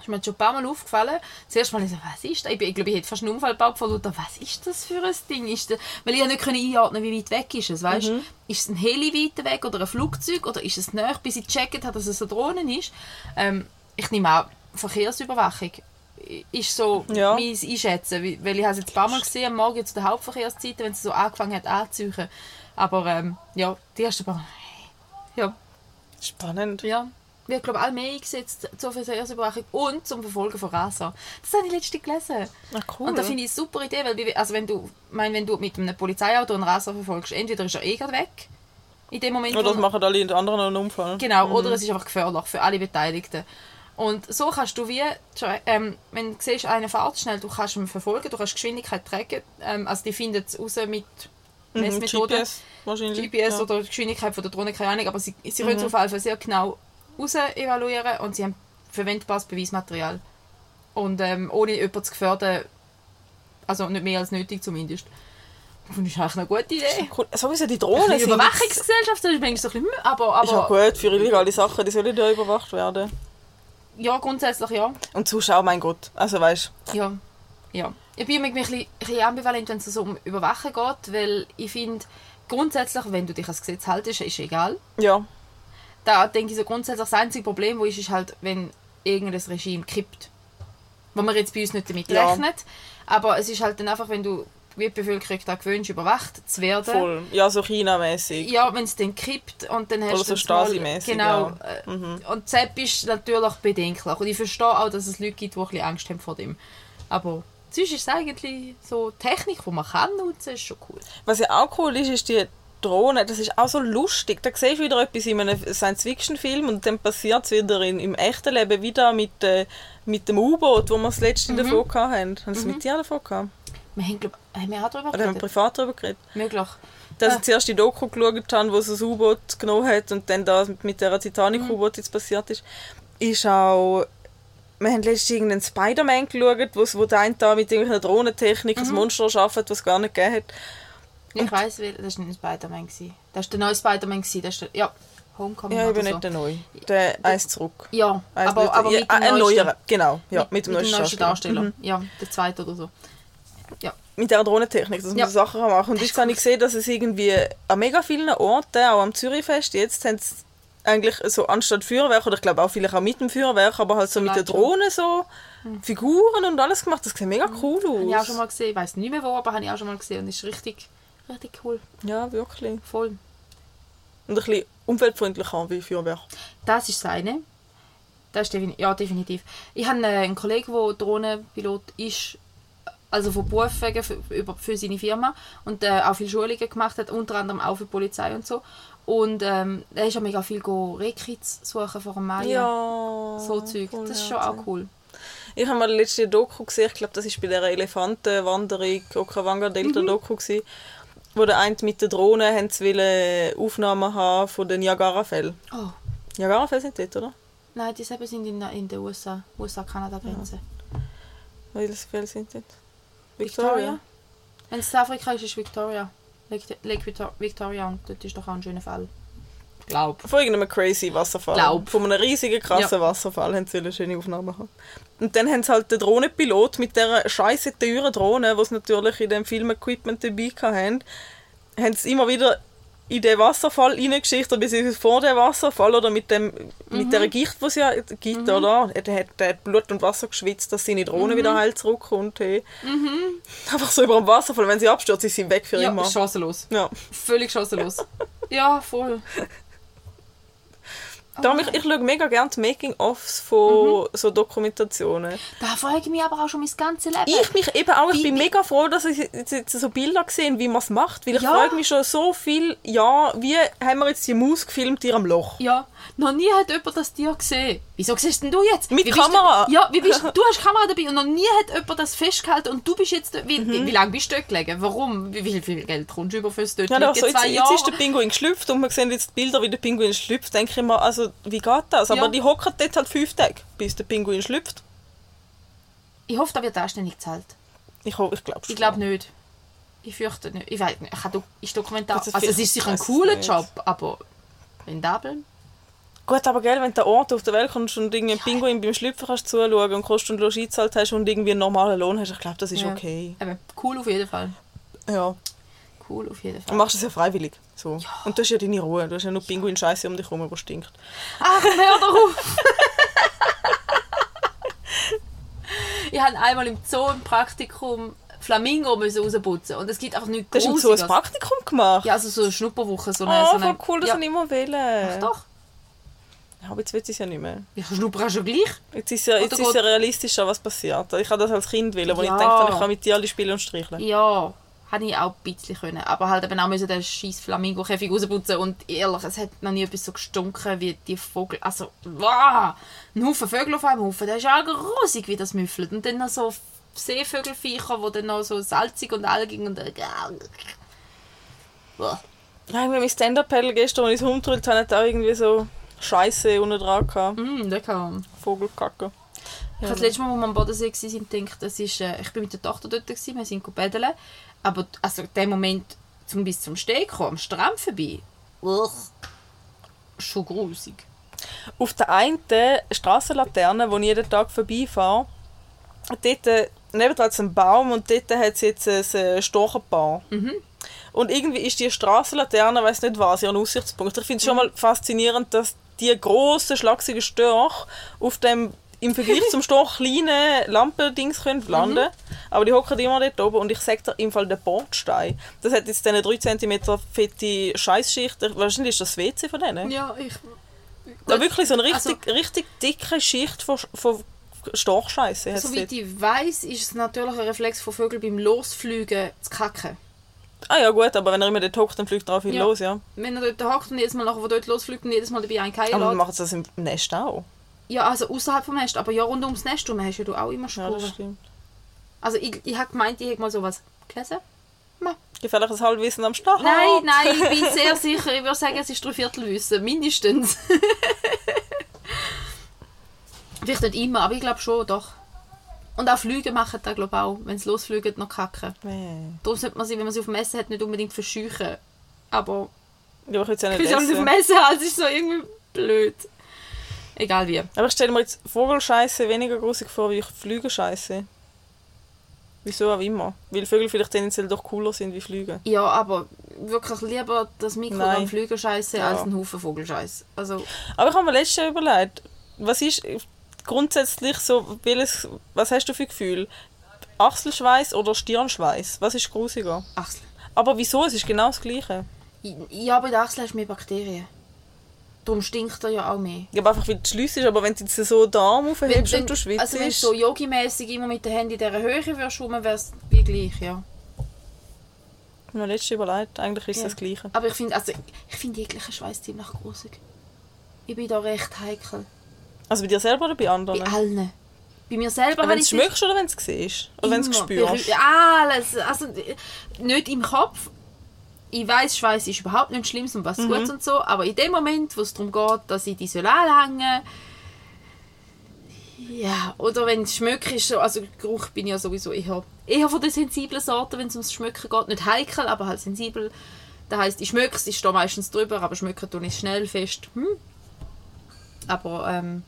ist mir schon ein paar Mal aufgefallen. Zuerst mal ich so, was ist das? Ich, ich glaube, ich hätte fast einen Unfall gebaut von was ist das für ein Ding? Ist das, weil ich ja nicht einordnen wie weit weg ist es, weißt? Mhm. Ist es ein Heli weiter weg oder ein Flugzeug oder ist es näher, bis ich gecheckt habe, dass es eine Drohne ist? Ähm, ich nehme an, Verkehrsüberwachung ist so Ja. mein Einschätzen, weil ich habe es jetzt ein paar Mal gesehen, am Morgen zu den Hauptverkehrszeiten, wenn es so angefangen hat anzuziehen. Aber ähm, ja, die ersten paar ja, spannend. ja. Wir glaube alle mehr eingesetzt zur Verkehrsüberwachung und zum Verfolgen von Raser. Das habe ich letztens gelesen. Ah, cool. Und da finde ich eine super Idee, weil also wenn du, mein, wenn du mit einem Polizeiauto einen Raser verfolgst, entweder ist er eh gerade weg, in dem Moment, Oder das machen alle anderen einen Unfall. Genau, oder es ist einfach gefährlich für alle Beteiligten. Und so kannst du wie, ähm, wenn du siehst, einer fährt schnell, du kannst ihn verfolgen, du kannst Geschwindigkeit tracken. Ähm, also die finden es raus mit Mhm, Messmethoden. GPS wahrscheinlich. GPS ja. oder die Geschwindigkeit von der Drohne, keine Ahnung, aber sie, sie können es auf jeden Fall sehr genau raus evaluieren und sie haben verwendbares Beweismaterial. Und ähm, ohne jemanden zu gefährden, also nicht mehr als nötig zumindest. Finde ich eigentlich eine gute Idee. Cool. Sowieso die Eine Drohnen sind... Überwachungsgesellschaft, das ist manchmal so ein bisschen, hm, aber, Ist ja aber gut, für illegale Sachen, die sollen ja überwacht werden. Ja, grundsätzlich ja. Und Zuschauer, mein Gott. Also weißt Ja, ja. Ich bin mir ein bisschen, ein bisschen ambivalent, wenn es so um Überwachen geht, weil ich finde, grundsätzlich, wenn du dich ans Gesetz haltest, ist egal. ja. Da denke ich so grundsätzlich, das einzige Problem, wo ist, ist halt, wenn irgendein Regime kippt. Wo man jetzt bei uns nicht damit Ja. rechnet. Aber es ist halt dann einfach, wenn du wie die Bevölkerung da gewöhnst, überwacht zu werden. Voll. Ja, so China-mäßig. Ja, wenn es dann kippt und dann hast Oder so du Stasi-mäßig, Genau. ja. Mhm. äh, Und Zepp ist natürlich bedenklich. Und ich verstehe auch, dass es Leute gibt, die ein bisschen Angst haben vor dem. Aber sonst ist es eigentlich so Technik, die man kann nutzen, ist schon cool. Was ja auch cool ist, ist die Drohne. Das ist auch so lustig. Da siehst du wieder etwas in einem Science-Fiction-Film und dann passiert es wieder in, im echten Leben wieder mit, äh, mit dem U-Boot, wo wir das letzte Mhm. davon hatten. Haben sie es mit dir davon gehabt? Wir haben, glaub, haben wir auch darüber Oder haben wir geredet? privat darüber geredet? Möglich. Dass Ah. ich zuerst die Doku geschaut habe, wo sie das U-Boot genommen hat und dann das mit der Titanic-U-Boot jetzt passiert ist, ist auch... Wir haben letztens irgendeinen Spider-Man geschaut, wo's- wo der eine da mit irgendeiner Drohnentechnik ein Monster hat, was es gar nicht gegeben hat. Ich weiss, das war nicht ein Spider-Man. Das war der neue Spider-Man. Das der, ja, Homecoming Ja, bin so. nicht der Neue. Der eins zurück. Ja, Eins aber, nicht- aber ja, mit dem ein neuesten- neuerer, genau. Ja, mit, dem neuesten Darsteller. Mhm. Ja, der zweite oder so. Ja. Mit dieser Drohnentechnik, dass man Ja. so Sachen machen kann. Und jetzt habe ich gesehen, dass es irgendwie an mega vielen Orten, auch am Zürichfest, jetzt haben sie eigentlich so anstatt Feuerwerk, oder ich glaube auch vielleicht auch mit dem Feuerwerk, aber halt so mit der. Drohne so Figuren und alles gemacht. Das sieht mega cool Habe ich auch aus. schon mal gesehen. Ich weiß nicht mehr wo, aber habe ich auch schon mal gesehen. Und ist richtig, richtig cool. Ja, wirklich. Voll. Und ein bisschen umweltfreundlicher wie Feuerwerk. Das ist das eine. Das ist defini ja, definitiv. Ich habe äh, einen Kollegen, der Drohnenpilot ist, also von Beruf wegen für, über, für seine Firma und äh, auch viele Schulungen gemacht hat, unter anderem auch für die Polizei und so. Und ähm, er ist ja mega viel Rekits suchen vor dem Mai. Ja. So Zeug. voll Das ist schon auch cool. Ich habe mal die letzte Doku gesehen, ich glaube, das war bei der Elefantenwanderung, Okawanga Delta Doku, gewesen, wo der eine mit der Drohne haben sie wollen Aufnahmen haben von den Niagara-Fällen. Oh. Niagara-Fälle sind dort, oder? Nein, die sind in, in den USA, USA-Kanada-Grenze. Welche Fälle sind dort? Victoria? Wenn es Afrika ist, ist Victoria. Lake, Lake Victor- Victoria und dort ist doch auch ein schöner Fall. Glaub. Von irgendeinem crazy Wasserfall. Glaub. Von einem riesigen, krassen Ja. Wasserfall haben sie eine schöne Aufnahme haben. Und dann haben sie halt den Drohnenpilot mit dieser scheiße teuren Drohne, die sie natürlich in dem Film-Equipment dabei hatten, haben sie immer wieder in den Wasserfall reingeschichtet, beziehungsweise vor dem Wasserfall oder mit dem mit Mhm. der Gicht, die es ja gibt, oder? Der hat, der hat Blut und Wasser geschwitzt, dass seine Mhm. Drohne wieder heil zurückkommt. Hey. Einfach so über dem Wasserfall, wenn sie abstürzt, ist sie weg für Ja, immer. chancenlos. Ja. Völlig chancenlos. ja, voll. Darum, ich, ich schaue mega gerne die Making-ofs von so Dokumentationen. Da frage ich mich aber auch schon mein ganzes Leben. Ich mich eben auch, ich Wie- bin mega froh, dass ich jetzt, so Bilder gesehen wie man es macht, weil ich Ja. frage mich schon so viel, ja, wie haben wir jetzt die Maus gefilmt in ihrem Loch? Ja, noch nie hat jemand das Tier gesehen. Wieso siehst denn du jetzt? Mit Wie Kamera. Du, ja, wie bist, du hast Kamera dabei und noch nie hat jemand das festgehalten und du bist jetzt... Wie, Mhm. wie lange bist du dort gelegen? Warum? Wie, wie viel Geld kommst du über fürs dort Ja, liegen? also jetzt, jetzt ist der Pinguin geschlüpft und wir sehen jetzt die Bilder, wie der Pinguin schlüpft. Denke ich mir, also wie geht das? Aber Ja. die hocken dort halt fünf Tage, bis der Pinguin schlüpft. Ich hoffe, da wird anständig gezahlt. Ich, ho- ich glaube. Ich glaube nicht. Ich fürchte nicht. Ich weiß nicht. Ich habe ist Dokumentar. Also Also, es ist sicher ein cooler. Job, aber rentabel? Gut, aber gell, wenn du Ort auf der Welt kommst und irgendwie einen Pinguin beim Schlüpfen kannst zuschauen und Kost und Logis gezahlt hast und irgendwie einen normalen Lohn hast, ich glaube, das ist Ja. okay. Eben, cool auf jeden Fall. Ja. Cool auf jeden Du Fall. machst es ja freiwillig. So. Und du hast ja deine Ruhe. Du hast ja nur Pinguin-Scheiße um dich herum, die stinkt. Ach, hör doch auf! ich habe einmal im Zoo im Praktikum Flamingo müssen rausputzen und es gibt einfach nichts Du hast so ein. Praktikum gemacht. Ja, also so eine Schnupperwoche. So eine, oh, so eine, voll cool, das ja. ja. ich immer wollen. Doch, Ja, aber jetzt will ich es ja nicht mehr. ich schnupper auch schon gleich. Jetzt ist ja, jetzt Oder ist ja realistischer, was passiert. Ich habe das als Kind wollen, wo Ja. ich dachte, ich kann mit Tierli spielen und streicheln. Ja, hätte ich auch ein bisschen können. Aber halt eben auch müssen den scheiß Flamingo-Käfig rausputzen und ehrlich, es hat noch nie etwas so gestunken wie die Vogel. Also, wow! Ein Haufen Vögel auf einem Haufen, das ist auch grusig, wie das müffelt. Und dann noch so Seevögelviecher, die dann noch so salzig und algig und... Boah. Ja, irgendwie mein Stand-Up-Paddle gestern, als ich rumgetrüllt habe, hat auch irgendwie so Scheiße unten dran gehabt. Mm, lecker. Vogelkacke. Ich habe das letzte Mal, als wir am Bodensee waren, gedacht, das ist, äh, ich bin mit der Tochter dort, gewesen, wir sind paddeln. Aber also, der Moment, zum bis zum Stehen kommen, am Strand vorbei, uch, schon grusig. Auf der einen Strassenlaterne, wo ich jeden Tag vorbeifahre, dort äh, nebendran ist ein Baum und dort hat es jetzt ein Storchenpaar. Und irgendwie ist die Strassenlaterne, weiß nicht was, ihr Aussichtspunkt. Ich finde es schon mal faszinierend, dass die grossen, schlachsigen Störche auf dem im Vergleich zum Storch kleinen Lampendings können landen Aber die hocken immer dort oben und ich sage dir im Fall der Bordstein. Das hat jetzt diese 3 cm fette Scheissschicht. Wahrscheinlich ist das WC von denen. Ja, ich... Da wirklich so eine also- richtig, richtig dicke Schicht von, von Storchscheiße. Soweit ich weiß, ist es natürlich ein Reflex von Vögeln beim Losfliegen zu kacken. Ah ja gut, aber wenn er immer dort hockt, dann fliegt er auch viel Ja. los, ja. Wenn er dort hockt und jedes Mal nachher, wo dort losfliegt und jedes Mal dabei einen Keilen Aber macht das im Nest auch. Ja, also außerhalb vom Nest, aber ja rund ums Nest herum hast ja du auch immer Ja, Spuren. das stimmt. also ich, ich habe gemeint, ich hätte mal sowas gelesen. Ma. Gefährliches Halbwissen am Start. Nein, nein, ich bin sehr sicher. Ich würde sagen, es ist drei Viertel Wissen, mindestens. Vielleicht nicht immer, aber ich glaube schon, doch. Und auch Flüge machen da glaube ich auch, wenn sie losfliegen, noch kacken. Nee. Darum sollte man sie, wenn man sie auf dem Essen hat, nicht unbedingt verscheuchen. Aber Ja, ich will es ja ich nicht nicht auf essen. dem Essen haben, es ist so irgendwie blöd. Egal wie. Aber ich stelle mir jetzt Vogelscheiße weniger grusig vor wie Flügelscheiße. Wieso auch immer. Weil Vögel vielleicht tendenziell doch cooler sind wie Flüge. Ja, aber wirklich lieber das Mikrogramm Nein. Flügelscheiße Ja. als ein Haufen Vogelscheiß. Also, Aber ich habe mir letztes Jahr überlegt, was ist grundsätzlich so, welches, was hast du für Gefühl? Achselschweiß oder Stirnschweiß? Was ist grusiger? Achsel. Aber wieso? Es ist genau das Gleiche. Ja, bei der Achsel hast du mehr Bakterien. Darum stinkt er ja auch mehr. Ich glaube einfach, weil du schließt, aber wenn du jetzt so den Arm aufhebst und du schwitzt, also wenn du so yogimäßig immer mit den Händen in dieser Höhe würdest, wäre es wie gleich, ja. Ich habe mir letztes überlegt, eigentlich ist es Ja. das Gleiche. Aber ich finde also, ich finde jeglichen Schweiß ziemlich grusig. Ich bin da recht heikel. Also bei dir selber oder bei anderen? Bei allen. Bei mir selber wenn du ich es schmeckst oder wenn du es siehst? Oder wenn du es spürst? Alles. Also, äh, nicht im Kopf. Ich weiß, Schweiß ist überhaupt nicht schlimm und was Mhm. Gutes und so, aber in dem Moment, wo es darum geht, dass ich die soll anhängen ja, oder wenn es schmeckt, ist so, also Geruch bin ich ja sowieso eher, eher von der sensiblen Sorte, wenn es ums Schmücken geht. Nicht heikel, aber halt sensibel. Das heisst, ich schmecke es, ich stehe meistens drüber, aber schmücken tue ich schnell fest. Hm? Aber, ähm...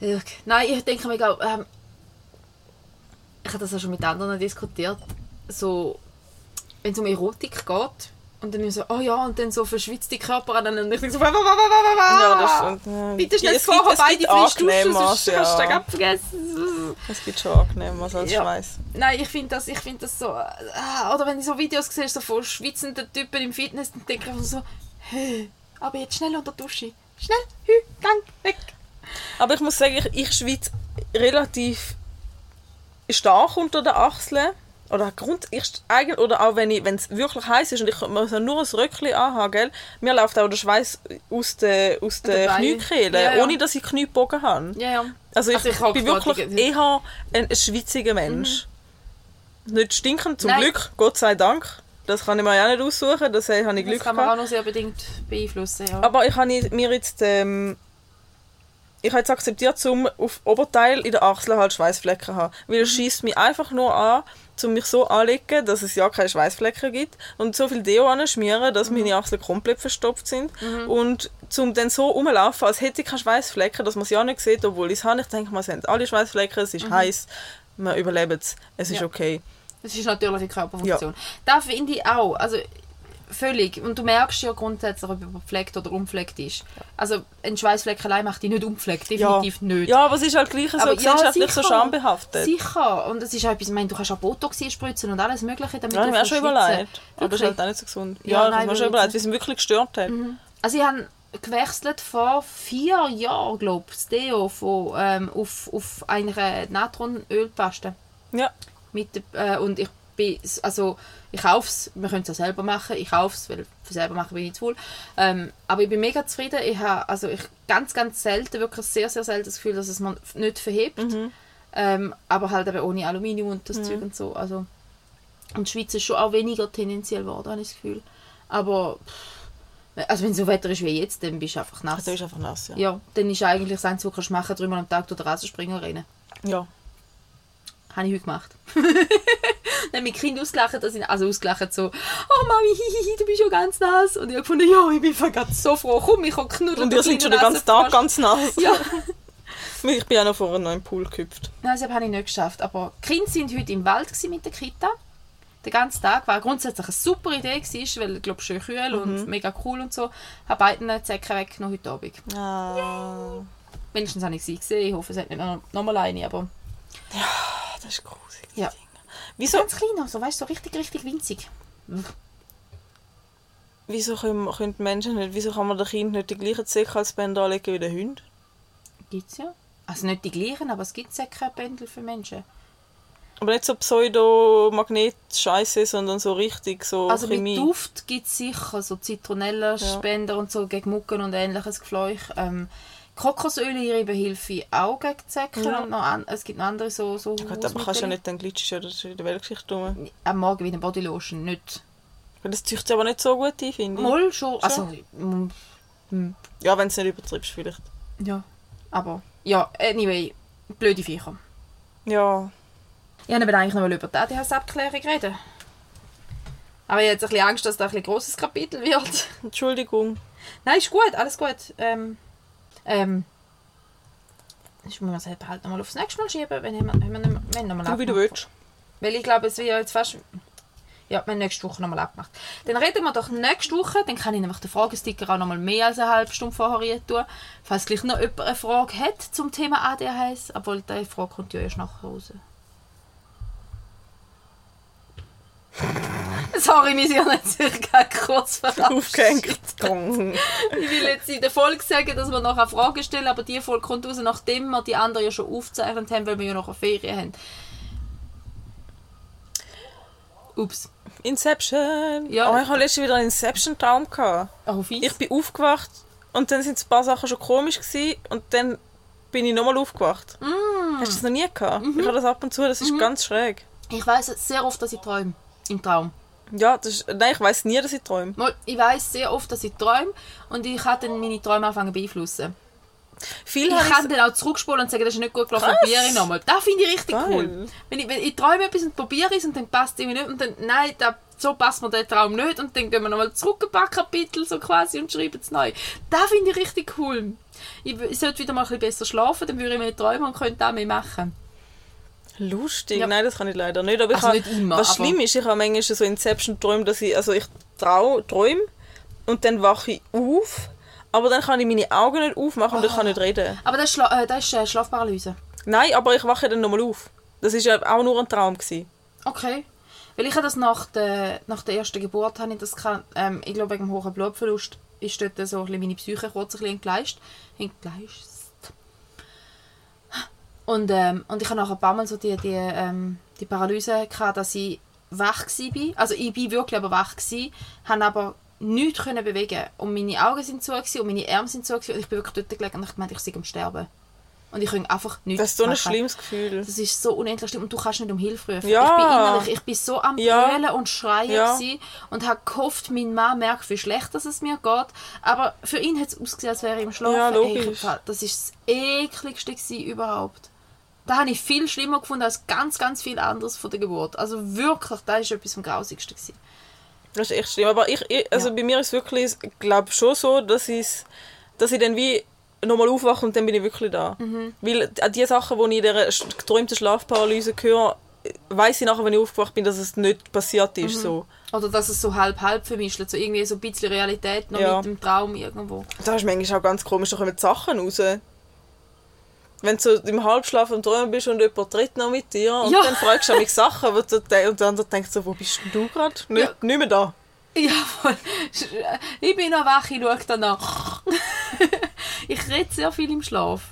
ja, Nein, ich denke mir, ähm, ich habe das auch schon mit anderen diskutiert, so, wenn es um Erotik geht, Und dann so, oh ja, und dann so verschwitzte Körper an und ich denke so, wa, wa, wa, wa, wa, wa. Ja, das. Ja. Bitte schnell vorher beide frisch duschen, sonst kannst du ja. den vergessen. Es gibt schon angenehmer als Ja. Schweiß. Nein, ich finde das, ich find das so... ah, Oder wenn ich so Videos sehe, so von schwitzenden Typen im Fitness, dann denke ich so, hey, aber jetzt schnell unter die Dusche. Schnell, hü, gang, weg. Aber ich muss sagen, ich, ich schwitze relativ stark unter den Achseln. Oder, Grund, ich, oder auch wenn es wirklich heiß ist und ich muss nur ein Röckchen anhaben, gell? mir läuft auch der Schweiß aus den aus Beinen. Kniekehle, Ja, ja. ohne dass ich Kniebogen habe. Ja, ja. Also ich, Also ich bin wirklich eher ein, schwitziger Mensch. Nicht stinkend, zum Nein. Glück, Gott sei Dank. Das kann ich mir ja nicht aussuchen, das habe ich Das Glück kann man gehabt. auch noch sehr bedingt beeinflussen, ja. Aber ich habe mir jetzt ähm, ich habe jetzt akzeptiert, zum auf Oberteil in der Achsel halt Schweißflecken zu haben, weil Mhm. es schießt mich einfach nur an, um mich so anlegen, dass es ja keine Schweißflecken gibt und so viel Deo anschmieren, dass Mhm. meine Achseln komplett verstopft sind und zum dann so rumlaufen, als hätte ich keine Schweißflecken, dass man es ja nicht sieht, obwohl ich es habe. Ich denke, man sieht alle Schweißflecken, es ist heiß, man überlebt es, es ist Mhm. Ja. okay. Das ist natürliche Körperfunktion. Da finde ich auch, also völlig. Und du merkst ja grundsätzlich, ob jemand pflegt oder unpflegt ist. Also ein Schweißfleck allein macht dich nicht unpflegt, definitiv nicht. Ja, aber es ist halt gleich so Aber ja, gesellschaftlich so sicher. schambehaftet. Sicher. Und es ist auch etwas, ich meine, du kannst auch Botox spritzen und alles mögliche, damit Ja, ich du habe mir auch schon überlegt. Aber das ist halt auch nicht so gesund. Ja, Ja, ich nein, habe mir schon überlegt, wie es mich wirklich gestört hat. Also ich habe gewechselt vor vier Jahren, glaube ich, das Deo von, ähm, auf, auf eine Natronölpaste. Ja. Mit, äh, und ich bin, also ich kaufe es, wir können es ja selber machen, ich kaufe es, weil für selber machen bin ich zu wohl. Ähm, aber ich bin mega zufrieden. Ich habe also ich ganz, ganz selten, wirklich sehr, sehr selten das Gefühl, dass es man nicht verhebt. Ähm, aber halt eben ohne Aluminium und das Zeug und so. Also, und die Schweiz ist schon auch weniger tendenziell geworden, habe ich das Gefühl. Aber also wenn so Wetter ist wie jetzt, dann bist du einfach nass. Also ist einfach nass, ja. Ja, dann ist eigentlich das Einzige, was du kannst machen dreimal am Tag durch den Rasenspringer rennen. Ja. Habe ich heute gemacht. dann haben mein Kind ausgelacht, dass ich, also ausgelacht so, oh Mami, hihihi, du bist ja ganz nass. Und ich habe gefunden, ja, ich bin grad so froh, komm, ich kann knuddeln. Und ihr seid schon den ganzen Tag ganz nass. Ja. Ich bin auch noch vorher noch im Pool gehüpft. Nein, das habe ich nicht geschafft. Aber die Kinder waren heute im Wald mit der Kita. Den ganzen Tag war grundsätzlich eine super Idee, gewesen, weil ich glaube schön kühl Mhm. und mega cool und so. Habe beiden Säcke weggenommen heute Abend. Ah, Wenigstens habe ich sie gesehen. Ich hoffe, es hat nicht noch, noch mal eine, aber das ist gruselig. Ja. Wieso, ganz klein, also, weißt du, so richtig, richtig winzig. wieso können, können Menschen nicht, wieso kann man den Kind nicht die gleichen Sicherheitsbänder anlegen wie den Hund? Gibt es ja. Also nicht die gleichen, aber es gibt Säckebändel für Menschen. Aber nicht so Pseudo-Magnet-Scheiße, sondern so richtig so Also mit Chemie. Duft gibt es sicher so Zitronellenspender und so gegen Mucken und ähnliches Gefleuch. Ähm, Kokosöl ihre Behilfe auch gegen Säcke. Ja. Und noch an, es gibt noch andere so, so Gut, aber kannst ja nicht, dann glitschst ist in der Weltgeschichte rum. Am Morgen wie eine Bodylotion, nicht. Das züchtet aber nicht so gut ein, finde ich. Mal schon. Also, mm, Ja, wenn du es nicht übertreibst vielleicht. ja. Aber, ja, anyway, blöde Viecher. Ja. Ich wollte eigentlich noch über die ADHS-Abklärung reden. Aber ich habe jetzt ein bisschen Angst, dass das ein grosses Kapitel wird. Entschuldigung. Nein, ist gut, alles gut. Ähm, ähm, ich muss es halt noch mal aufs nächste Mal schieben, wenn wir, wenn wir, nicht mehr- wenn wir noch mal Du, wie du willst. Weil ich glaube, es wird ja jetzt fast... Ja, wir haben nächste Woche noch mal abgemacht. Dann reden wir doch nächste Woche, dann kann ich nämlich den Fragesticker auch noch mal mehr als eine halbe Stunde vorher tun. Falls gleich noch jemand eine Frage hat zum Thema ADHS, obwohl die Frage kommt ja erst nachher raus. Sorry, wir sind nicht circa kurz verabschiedet. Ich will jetzt in der Folge sagen, dass wir noch eine Frage stellen, aber die Folge kommt raus, nachdem wir die andere ja schon aufgezeichnet haben, weil wir ja noch eine Ferien haben. Ups. Inception. Ja. Oh, ich hatte letztens wieder einen Inception-Traum. gehabt. Oh, fies. Ich bin aufgewacht und dann sind ein paar Sachen schon komisch gewesen, und dann bin ich nochmal aufgewacht. Mm. Hast du das noch nie gehabt? Mhm. Ich habe das ab und zu, das ist ganz schräg. Ich weiß sehr oft, dass ich träume. Im Traum. Ja, das ist, nein, ich weiß nie, dass ich träume. Ich weiß sehr oft, dass ich träume und ich kann dann meine Träume anfangen beeinflussen. Viel Ich kann dann auch zurückspulen und sagen, das ist nicht gut gelaufen, probiere ich nochmal. Das finde ich richtig Geil. cool. Wenn ich, wenn ich träume etwas und probiere es und dann passt es irgendwie nicht und dann, nein, da, so passt mir der Traum nicht und dann gehen wir nochmal zurück ein paar Kapitel so quasi und schreiben es neu. Das finde ich richtig cool. Ich, ich sollte wieder mal ein bisschen besser schlafen, dann würde ich mehr träumen und könnte auch mehr machen. Lustig? Ja. Nein, das kann ich leider nicht. Aber Also nicht immer, was schlimm ist, ich habe manchmal so Inception-Träume, dass ich, also ich trau, träume und dann wache ich auf, aber dann kann ich meine Augen nicht aufmachen und ich kann nicht reden. Aber das ist, Schla äh, das ist äh, Schlafparalyse. Nein, aber ich wache dann nochmal auf. Das ist ja auch nur ein Traum gewesen. Okay. Weil ich habe das nach der, nach der ersten Geburt, habe ich das gehabt, ähm, ich glaube wegen dem hohen Blutverlust, ist dort so ein bisschen meine Psyche kurz ein bisschen entgleist. entgleist. Und, ähm, und ich habe nachher ein paar Mal so die, die, ähm, die Paralyse gehabt, dass ich wach war. Also ich bin wirklich aber wach gewesen, habe aber nichts können bewegen und meine Augen sind zu gewesen, und meine Arme sind zu gewesen, und ich bin wirklich dort gelegen und ich gemeint, ich sei am Sterben. Und ich konnte einfach nichts Das ist so ein machen. schlimmes Gefühl. Das ist so unendlich schlimm und du kannst nicht um Hilfe rufen. Ja. Ich bin innerlich, ich bin so am Ja. Brüllen und Schreien Ja. und habe gehofft, mein Mann merkt, wie schlecht dass es mir geht. Aber für ihn hat es ausgesehen, als wäre er im Schlafen. Ja, Ey, logisch. hab- das ist das ekligste überhaupt. Da habe ich viel schlimmer gefunden als ganz, ganz viel anderes von der Geburt. Also wirklich, das ist etwas vom Grausigsten gewesen. Das ist echt schlimm. Aber ich, ich also Ja. bei mir ist es wirklich, ich glaube schon so, dass, dass ich dann wie nochmal aufwache und dann bin ich wirklich da. Mhm. Weil an die Sachen, die ich in dieser sch- geträumten Schlafparalyse höre, weiß ich nachher, wenn ich aufgewacht bin, dass es nicht passiert Mhm. ist. So. Oder dass es so halb-halb vermischt, so irgendwie so ein bisschen Realität noch Ja. mit dem Traum irgendwo. Das ist manchmal auch ganz komisch, da kommen die Sachen raus. Wenn du im Halbschlaf am Träumen bist und jemand tritt noch mit dir und Ja. dann fragst du mich Sachen wo du, und der andere denkt so, wo bist denn du gerade? Nicht, Ja. nicht mehr da. Ja, voll. Ich bin noch wach, ich schaue danach. ich rede sehr viel im Schlaf.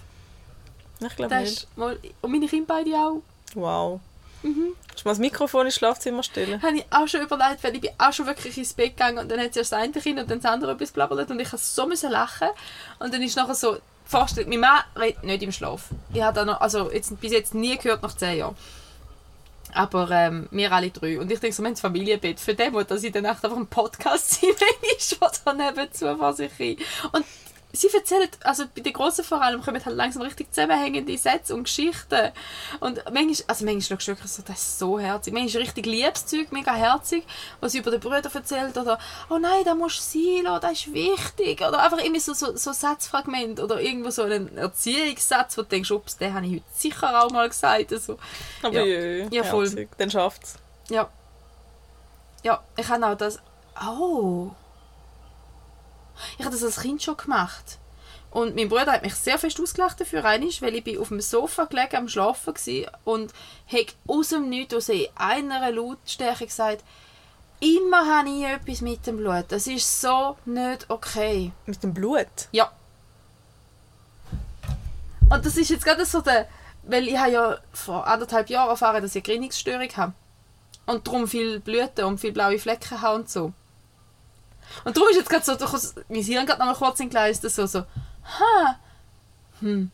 Ich glaube nicht. mal, und meine Kinder beide auch. Wow. Mhm. Kannst du mal das Mikrofon ins Schlafzimmer stellen? Habe ich auch schon überlegt, weil ich bin auch schon wirklich ins Bett gegangen und dann hat zuerst das eine Kind und dann das andere etwas blabbert und ich musste so müssen lachen. Und dann ist nachher so, vorstellt, mein Mann redet nicht im Schlaf. Ich habe noch, also jetzt, bis jetzt nie gehört nach zehn Jahren. Aber ähm, wir alle drei. Und ich denke so, wir haben das Familienbett. Für den muss das in der Nacht einfach ein Podcast sein, wenn ich schon da nebenzu vor sich hin. Und sie erzählen, also bei den Grossen vor allem, kommen halt langsam richtig zusammenhängende Sätze und Geschichten. Und manchmal, also manchmal schaust du wirklich so, das ist so herzig. Manchmal ist richtig liebes Zeug, mega herzig, was sie über den Brüder erzählt. Oder, oh nein, da musst du sein lassen, das ist wichtig. Oder einfach irgendwie so, so, so Satzfragment oder irgendwo so einen Erziehungssatz, wo du denkst, ups, den habe ich heute sicher auch mal gesagt. Also, Aber Ja. jö, Ja, voll. herzig. Dann schafft's. ja. Ja, ich habe auch das. Oh. Ich habe das als Kind schon gemacht. Und mein Bruder hat mich sehr fest ausgelacht dafür, einisch, weil ich bin auf dem Sofa gelegen am Schlafen war und hat aus dem Nichts aus in einer Lautstärke gesagt, immer habe ich etwas mit dem Blut. Das ist so nicht okay. Mit dem Blut. Ja. Und das ist jetzt gerade so der, weil ich habe ja vor anderthalb Jahren erfahren, dass ich eine Gerinnungsstörung habe. Und darum viel Blüten und viel blaue Flecken habe und so. Und darum ist jetzt gerade so, durchaus- mein Hirn gerade noch mal kurz entgleist, so, so, ha, hm.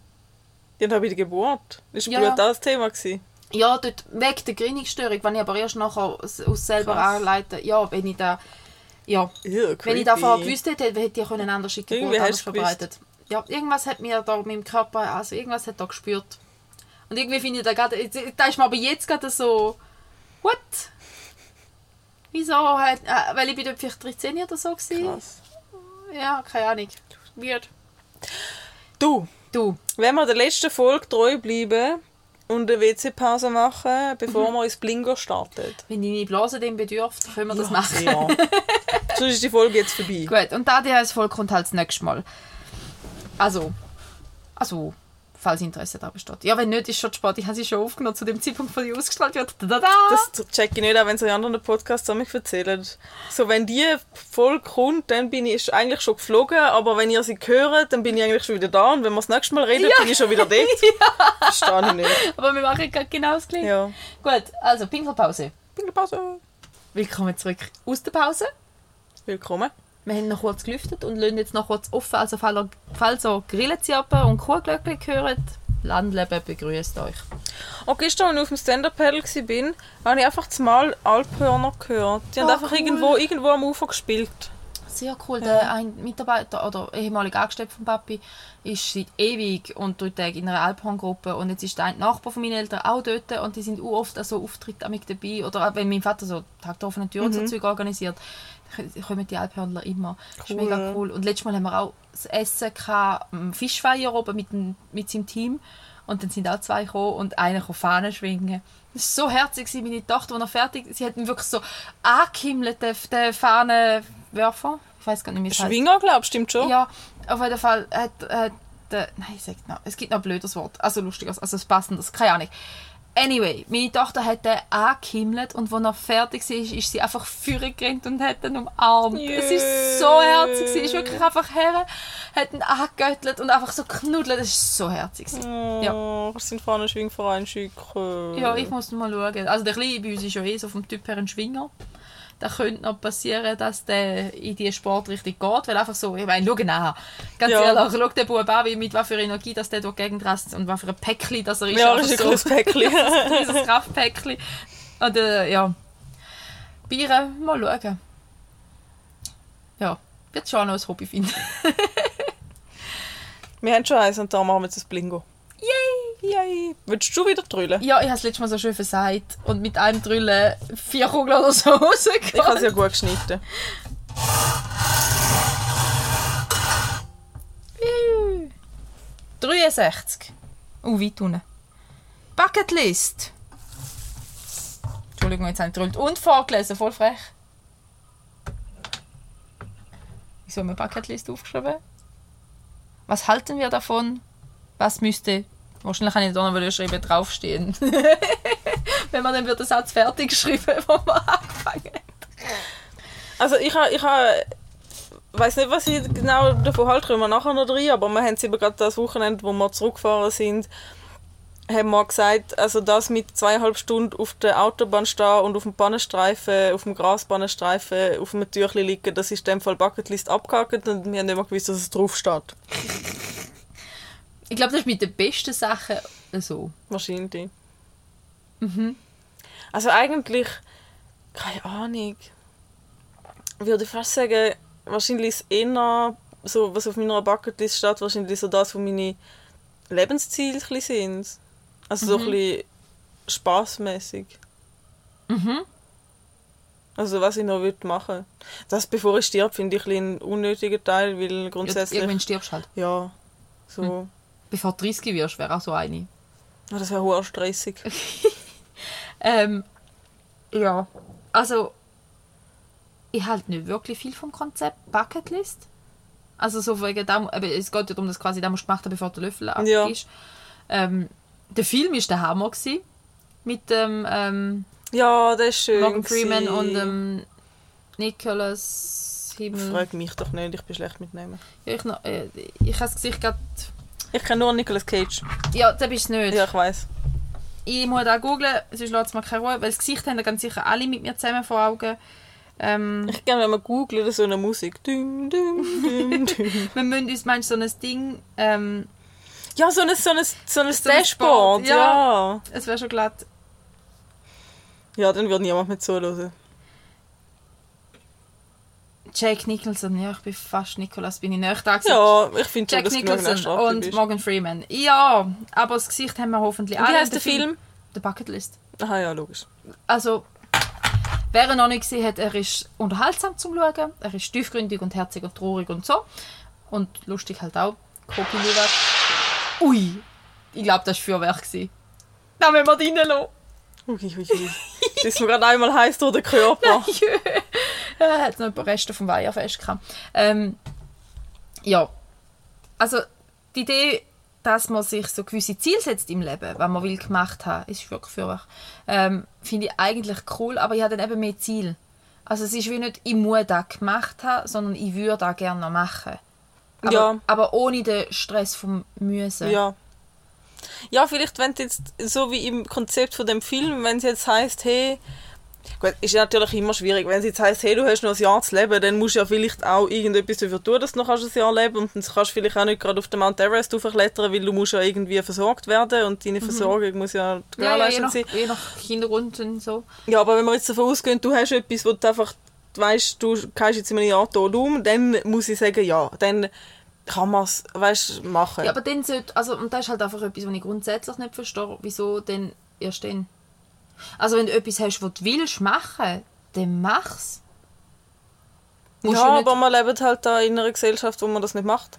Ja, dann bei der Geburt. Ist Ja, Blut ja. das Thema gewesen? Ja, dort weg der Gerinnungsstörung, wenn ich aber erst nachher aus, selber Krass. anleite, ja, wenn ich da, ja, Ew, Wenn ich da vorher gewusst hätte, hätte ich eine andere Geburt anders gewusst. verbreitet. Ja, irgendwas hat mir da mit dem Körper, also irgendwas hat da gespürt. Und irgendwie finde ich da gerade, da ist mir aber jetzt gerade so, what? Wieso halt, äh, weil ich bin vielleicht 13 oder so gewesen. Krass. Ja, keine Ahnung. Weird. Du, Du, wenn wir der letzten Folge treu bleiben und eine WC-Pause machen, bevor Mhm. wir ins Blingo starten. wenn deine Blase dem bedürft, können wir das machen. Ja. Sonst ist die Folge jetzt vorbei. Gut, und da die als Folge kommt halt das nächste Mal. Also, also, falls Interesse da besteht. Ja, wenn nicht, ist schon spät. Ich habe sie schon aufgenommen zu dem Zeitpunkt, wo die ausgestrahlt wird. Da, da, Das check ich nicht, auch wenn sie in anderen Podcasts an mich erzählen. So, wenn die Folge kommt, dann bin ich eigentlich schon geflogen, aber wenn ihr sie hört, dann bin ich eigentlich schon wieder da und wenn wir das nächste Mal reden, bin ich schon wieder dort. Verstehe ich nicht. Aber wir machen gerade genau das gleiche. Ja. Gut, also Pinkelpause. Pinkelpause. Willkommen zurück aus der Pause. Willkommen. Wir haben noch kurz gelüftet und lassen jetzt noch kurz offen. Also falls ihr, ihr Grillenzirpen und Kuhglöckchen hört, Landleben begrüßt euch. Und gestern, als ich auf dem Stand-Up-Pedal war, habe ich einfach zumal Alphörner gehört. Die haben Oh, einfach cool. irgendwo, irgendwo am Ufer gespielt. Sehr cool. Der ein Mitarbeiter oder ehemaliger Angestellte von Papi ist seit ewig und drei Tage in einer Alphorn-Gruppe und jetzt ist der Nachbar von meinen Eltern auch dort und die sind auch oft an so Auftritte mit dabei oder auch wenn mein Vater so Tag der offenen Tür und so Zeug organisiert, kommen die Alphörnler immer. Das ist Cool. mega cool. Und letztes Mal haben wir auch das Essen gehabt, Fischfeier oben mit, dem, mit seinem Team Und dann sind auch zwei gekommen und einer kam Fahnen schwingen. Das war so herzig, meine Tochter, als er fertig sie hat ihn wirklich so angehimmelt, den, den Fahnenwerfer. Ich weiß gar nicht, wie es. Schwinger, glaub stimmt schon. Ja, auf jeden Fall hat, hat der, nein, ich sag noch, es gibt noch ein blödes Wort, also lustiges, also es passendes, keine Ahnung. Anyway, meine Tochter hat den angehimmelt und als er fertig war, ist sie einfach vorgerannt und hat ihn umarmt. Jö. Es ist so herzig, sie ist wirklich einfach her, hat ihn angegöttelt und einfach so knuddelt, es ist so herzig. Ja. Oh, kannst du den Fahnenschwingverein schicken? Ja, ich muss mal schauen. Also der Kleine bei uns ist ja eh so vom Typ her ein Schwinger. Da könnte noch passieren, dass der in diese Sportrichtung geht, weil einfach so, ich meine, schau nach. Ganz Ja. ehrlich, schau den Bub an, wie, mit was für Energie dass der durch die Gegend rast und was für ein Päckchen das er ist. Ja, das ist ein so, Päckchen. dieses Kraftpäckchen. Und äh, ja, Bier, mal schauen. Ja, wird schon noch ein Hobby finden. Wir haben schon eins und da machen wir jetzt das Blingo. Yay! Willst du wieder drüllen? Ja, ich habe es letztes Mal so schön versagt und mit einem Drüllen vier Kugeln oder so rausgekommen. Ich habe es ja gut geschnitten. 63. Oh, weit unten. Bucketlist. Entschuldigung, jetzt habe ich gedrückt. Und vorgelesen, voll frech. Wieso haben wir Bucketlist aufgeschrieben? Was halten wir davon? Was müsste... Wahrscheinlich kann ich da noch mal schreiben, draufstehen. Wenn man dann wird der Satz fertig geschrieben, wo man angefangen hat. Also ich habe, ich habe, weiß nicht, was ich genau davon halte, kommen wir nachher noch rein, aber wir haben es eben gerade das Wochenende, wo wir zurückgefahren sind, haben wir gesagt, also das mit zweieinhalb Stunden auf der Autobahn stehen und auf dem Bahnenstreifen, auf dem Grasbahnenstreifen, auf einem Türchen liegen, das ist in dem Fall Bucketlist abgehakt und wir haben nicht mehr gewusst, dass es drauf steht. Ich glaube, das ist mit den besten Sachen so. Wahrscheinlich. Mhm. Also eigentlich, keine Ahnung, würde ich fast sagen, wahrscheinlich ist eher so, was auf meiner Bucketlist steht, wahrscheinlich so das, wo meine Lebensziele ein sind. Also so ein bisschen spaßmäßig. Mhm. Also was ich noch würde machen. Das bevor ich stirb, finde ich ein bisschen einen unnötigen Teil, weil Ja, grundsätzlich irgendwann stirbst halt. ja so, Bevor du 30 wirst, wäre auch so eine. ja, das wäre hoher stressig. Ähm, ja, also ich halte nicht wirklich viel vom Konzept Bucketlist. Also so wegen dem, aber es geht ja darum, dass quasi das musst du gemacht haben, bevor der Löffel Ja. ist. Ähm, der Film war der Hammer gewesen, mit dem ähm, Ja, das ist schön. Morgan Freeman gewesen. und dem Nicholas Himmel. Frag mich doch nicht, ich bin schlecht mit Namen. Ja, ich, noch- äh, ich habe das Gesicht gerade. Ich kenne nur Nicolas Cage. Ja, da bist du nicht. Ja, ich weiß. Ich muss da googlen, sonst lässt es mir keine Ruhe, weil das Gesicht haben ganz sicher alle mit mir zusammen vor Augen. Ähm, Ich gerne, wenn man googelt, so eine Musik. Düm, düm, düm, düm. wir müssen uns manchmal so ein Ding, ähm, Ja, so ein, so ein, so ein So Dashboard, ja. es wäre schon glatt. Ja, dann würde niemand mehr zuhören. Jack Nicholson, ja, ich bin fast Nicholas, bin ich nicht da gewesen. Ja, ich finde schon, du genug Nicholson und. Morgan Freeman. Ja, aber das Gesicht haben wir hoffentlich Wie alle. heißt Und der Film? The Bucketlist. Aha, ja, logisch. Also, wer ihn noch nicht gesehen hat, er ist unterhaltsam zum Schauen. Er ist tiefgründig und herzig und traurig und so. Und lustig halt auch. Luwak. Ui, ich glaube, das war Feuerwerk. gewesen. Da müssen wir reinlassen. Ui, ui, ui. Das ist mir gerade einmal heiß durch den Körper. Jö. Hat noch ein paar Reste vom Weiherfest gehabt. Ähm, ja. Also, die Idee, dass man sich so gewisse Ziele setzt im Leben, was man will gemacht haben, ist wirklich für euch, ähm, finde ich eigentlich cool, aber ich habe dann eben mehr Ziel. Also es ist wie nicht, ich muss das gemacht haben, sondern ich würde das gerne noch machen. Aber, Ja. aber ohne den Stress vom Müssen. Ja. Ja, vielleicht, wenn jetzt, so wie im Konzept von dem Film, wenn es jetzt heisst, hey, gut, ist natürlich immer schwierig, wenn es jetzt heisst, hey, du hast noch ein Jahr zu leben, dann musst du ja vielleicht auch irgendetwas dafür tun, dass du noch ein Jahr leben kannst. Und dann kannst du vielleicht auch nicht gerade auf den Mount Everest hochklettern, weil du musst ja irgendwie versorgt werden und deine Versorgung muss ja Mhm. Ja, ja, je, gewährleistet nach, sein. je nach Hintergrund und so. Ja, aber wenn wir jetzt davon ausgehen, du hast etwas, wo du einfach weißt, du gehst jetzt in einem Jahr tot um, dann muss ich sagen, ja, dann kann man es, weißt, machen. Ja, aber dann sollte, also, und das ist halt einfach etwas, was ich grundsätzlich nicht verstehe, wieso denn erst dann? Also wenn du etwas hast, was du willst machen, dann mach's. Musst ja, nicht- aber wir leben halt da in einer Gesellschaft, wo man das nicht macht.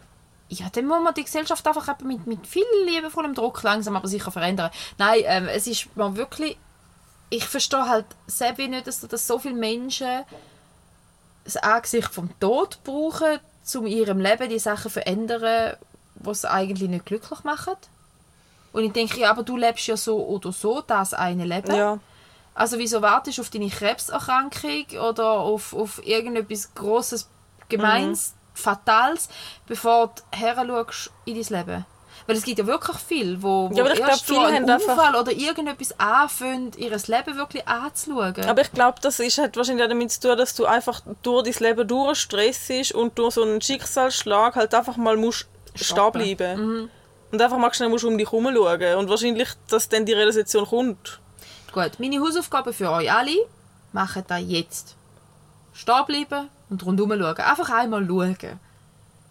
ja, dann muss man die Gesellschaft einfach mit, mit viel liebevollem Druck langsam aber sicher verändern. Nein, ähm, es ist man wirklich... Ich verstehe halt selber nicht, dass, dass so viele Menschen das Angesicht vom Tod brauchen, um in ihrem Leben die Sachen zu verändern, die sie eigentlich nicht glücklich machen. Und ich denke, ja, aber du lebst ja so oder so das eine Leben. Ja. Also wieso wartest du auf deine Krebserkrankung oder auf, auf irgendetwas Grosses, Gemeins, Fatales, bevor du heranschaust in dein Leben? Weil es gibt ja wirklich viel, wo, wo Ja, aber ich erst glaub, durch viele einen haben einfach- Unfall oder irgendetwas anfangen, ihr Leben wirklich anzuschauen. Aber ich glaube, das ist, hat wahrscheinlich damit zu tun, dass du einfach durch dein Leben durchstressst und durch so einen Schicksalsschlag halt einfach mal musst stehen bleiben. Und einfach mal schnell musst um dich herum schauen. Und wahrscheinlich, dass dann die Realisation kommt. Gut, meine Hausaufgabe für euch alle, macht das jetzt. Stehen bleiben und rundherum schauen. Einfach einmal schauen.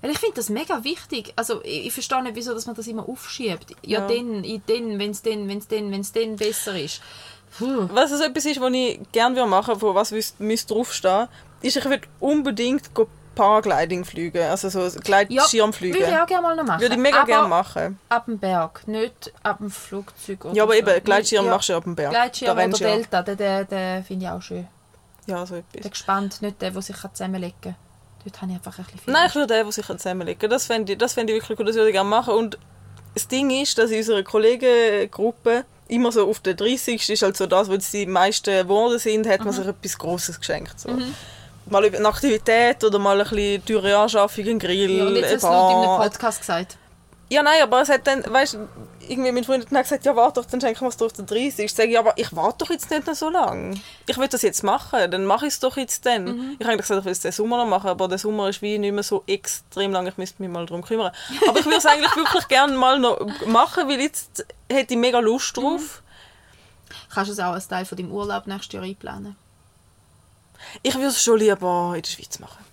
Weil ich finde das mega wichtig. Also ich, ich verstehe nicht, wieso dass man das immer aufschiebt. Ja, Ja. dann, in dann, wenn es dann, wenn es dann, wenn es dann besser ist. Puh. Was es etwas ist, was ich gerne machen würde, von was müsste draufstehen, ist, ich würde unbedingt go Paragliding fliegen. Also so Ja, Gleitschirm würde ich auch gerne mal noch machen. Würde ich mega gerne machen. ab dem Berg, nicht ab dem Flugzeug. Oder Ja, aber so. eben, Gleitschirm ja. machst du ja ab dem Berg. Gleitschirm Da oder ja. Delta, den, den, den finde ich auch schön. Ja, so etwas. gespannt, nicht der, der sich zusammenlegen kann. Dort habe ich einfach ein bisschen viel. Nein, ich würde den, der sich zusammenlegen Das fände ich, das fände ich wirklich gut, das würde ich gerne machen. Und das Ding ist, dass in unserer Kollegengruppe immer so auf der 30. ist halt so das, wo die meisten geworden sind, hat Mhm. man sich etwas Grosses geschenkt. So. Mal über eine Aktivität oder mal ein bisschen teure Anschaffung, ein Grill, ja, und jetzt hast du es in einem. Podcast gesagt. Ja, nein, aber es hat dann, weißt du, irgendwie mein Freund hat dann gesagt, ja, warte doch, dann schenken wir es doch der 30. Ich sage, ja, aber ich warte doch jetzt nicht noch so lange. Ich will das jetzt machen, dann mache ich es doch jetzt dann. Mhm. Ich habe eigentlich gesagt, ich will es den Sommer noch machen, aber der Sommer ist wie nicht mehr so extrem lang, ich müsste mich mal darum kümmern. Aber ich würde es eigentlich wirklich gerne mal noch machen, weil jetzt hätte ich mega Lust Mhm. drauf. Kannst du es auch als Teil von deinem Urlaub nächstes Jahr einplanen? Ich würde es schon lieber in der Schweiz machen.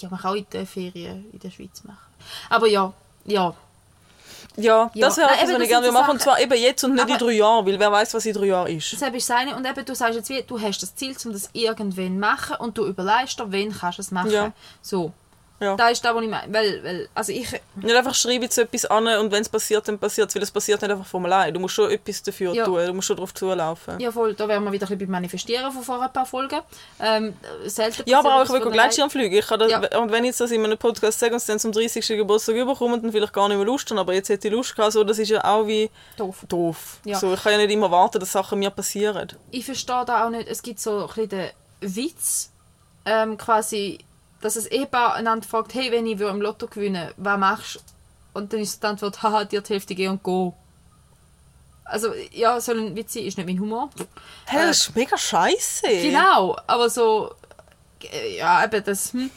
Ja, man kann auch in den Ferien in der Schweiz machen. Aber ja, ja. Ja, Ja. das wäre etwas, was ich gerne machen. Und zwar eben jetzt und nicht in Aber- drei Jahren, weil wer weiß, was in drei Jahren ist. Das ist eine. Und eben, du sagst jetzt wie, du hast das Ziel, um das irgendwann zu machen und du überlegst dir, wann kannst du es machen. Ja. So. Ja. Da ist das, was ich meine. Weil, weil, also ich... Nicht einfach schreibe jetzt etwas an und wenn es passiert, dann passiert es, weil es passiert nicht einfach von allein. Du musst schon etwas dafür Ja. tun, du musst schon darauf zulaufen. Ja, Ja, voll, da wären wir wieder ein bisschen beim Manifestieren von vor ein paar Folgen. Ähm, selten aber auch ich will etwas von Gleitschirm fliegen. Ich kann das, Ja. Und wenn ich jetzt das in einem Podcast sage und es dann zum 30. Geburtstag überkommen, dann vielleicht gar nicht mehr Lust haben, aber jetzt hätte ich Lust gehabt, so, das ist ja auch wie Doof. doof. Ja. So, ich kann ja nicht immer warten, dass Sachen mir passieren. ich verstehe da auch nicht, es gibt so ein bisschen den Witz, ähm, quasi, dass ein Ehepaar einander fragt, hey, wenn ich im Lotto gewinnen was machst du? Und dann ist die Antwort, haha, dir die Hälfte geh und go. Also, ja, soll ein Witz sein, ist nicht mein Humor. Hey, das ist mega scheiße. Genau, aber so, äh, ja, eben das, hm.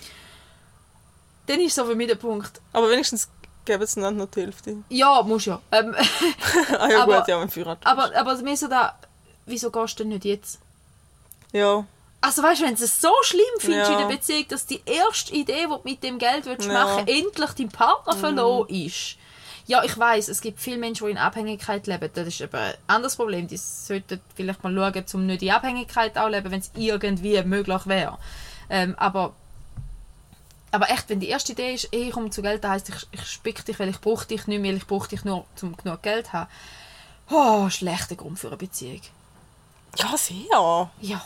Dann ist so für mich der Punkt, Aber wenigstens geben sie dann noch die Hälfte. ja, muss ja. Ähm, ah ja Aber- gut, ja, mein Führer. aber, aber mir so da, wieso gehst du denn nicht jetzt? Ja. Also weißt du, wenn es so schlimm findest Ja. in der Beziehung, dass die erste Idee, die du mit dem Geld willst Ja. machen endlich dein Partner verloren ist. Ja, ich weiß, es gibt viele Menschen, die in Abhängigkeit leben. Das ist aber ein anderes Problem. Die sollten vielleicht mal schauen, um nicht in Abhängigkeit auch leben, wenn es irgendwie möglich wäre. Ähm, aber, aber echt, wenn die erste Idee ist, ich komme zu Geld, das heisst, ich, ich spick dich, weil ich brauche dich nicht mehr, ich brauche dich nur, um genug Geld zu haben. Oh, schlechter Grund für eine Beziehung. Ja, sehr. Ja.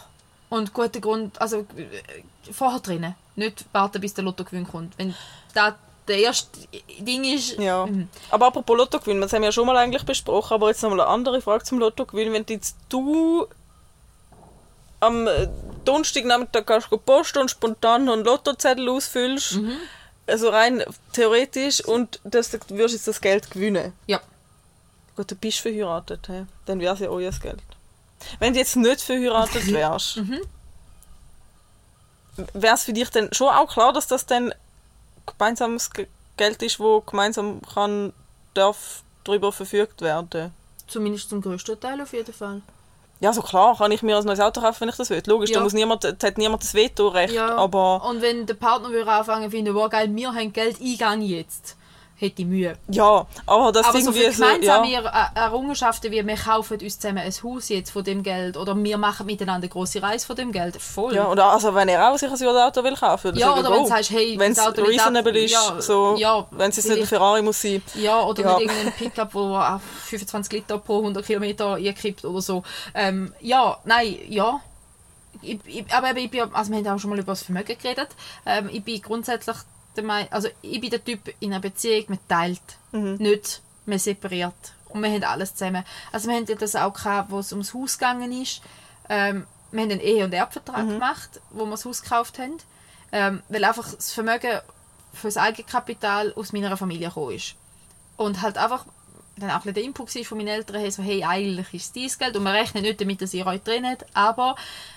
Und guter Grund, also äh, vorher drinnen. Nicht warten, bis der Lottogewinn kommt. Wenn das der erste Ding ist. Ja. Mhm. Aber apropos Lottogewinn, das haben wir ja schon mal eigentlich besprochen, aber jetzt nochmal eine andere Frage zum Lottogewinn. Wenn jetzt du am äh, Donnerstagnachmittag gehst, gehst posten und spontan noch einen Lottozettel ausfüllst, Mhm. also rein theoretisch, und das, du wirst jetzt das Geld gewinnen. Ja. Gut, du bist verheiratet, he? dann wäre es ja euer Geld. Wenn du jetzt nicht verheiratet wärst, Mhm. wäre es für dich dann schon auch klar, dass das dann gemeinsames Ge- Geld ist, wo gemeinsam kann, darf darüber verfügt werden? Zumindest zum größten Teil auf jeden Fall. Ja, so klar, kann ich mir ein neues Auto kaufen, wenn ich das will. Logisch, da Ja. muss niemand, da hat niemand das Vetorecht, Ja. aber Und wenn der Partner würde anfangen finden, wow geil, wir haben Geld, ich gehe jetzt. Hätte ich Mühe. Ja, aber das Aber so für so, ja. gemeinsame Er- Errungenschaften wie wir kaufen uns zusammen ein Haus jetzt von dem Geld oder wir machen miteinander eine grosse Reise von dem Geld, voll. Ja, oder also wenn er auch sich ein Auto will kaufen will, Ja, oder wenn du sagst, hey, wenn es reasonable ab- ist, ja, so, ja, wenn es jetzt nicht ein Ferrari muss sein. Ja, oder Ja. mit irgendeinem Pickup, wo auf 25 Liter pro 100 Kilometer einkippt oder so. Ähm, ja, nein, ja. Ich, ich, aber ich bin, also wir haben auch schon mal über das Vermögen geredet. Ähm, ich bin grundsätzlich der Meinung, also ich bin der Typ in einer Beziehung, man teilt, nicht man separiert. Und wir haben alles zusammen. Also wir haben ja das auch gehabt, wo es ums Haus gegangen ist. Ähm, wir haben einen Ehe- und Erbvertrag gemacht, wo wir das Haus gekauft haben. Ähm, weil einfach das Vermögen für das Eigenkapital aus meiner Familie gekommen ist. Und halt einfach dann auch der Input war von meinen Eltern, hey, so, hey, eigentlich ist es dein Geld und wir rechnen nicht damit, dass ihr euch trennt, aber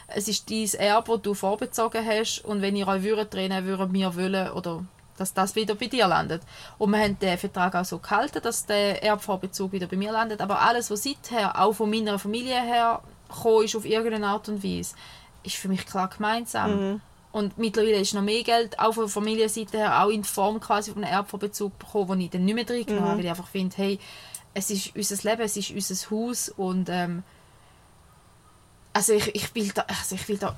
es ist dein Erbe, das du vorbezogen hast und wenn ihr euch würdet trennen, würden wir wollen, oder dass das wieder bei dir landet. Und wir haben den Vertrag auch so gehalten, dass der Erbvorbezug wieder bei mir landet, aber alles, was seither auch von meiner Familie her gekommen ist, auf irgendeine Art und Weise, ist für mich klar gemeinsam. Und mittlerweile ist noch mehr Geld, auch von der Familienseite her, auch in Form quasi von einem Erbverbezug bekommen, wo ich dann nicht mehr drin habe, weil ich einfach finde, hey, es ist unser Leben, es ist unser Haus und ähm, also ich, ich will da, also ich will da,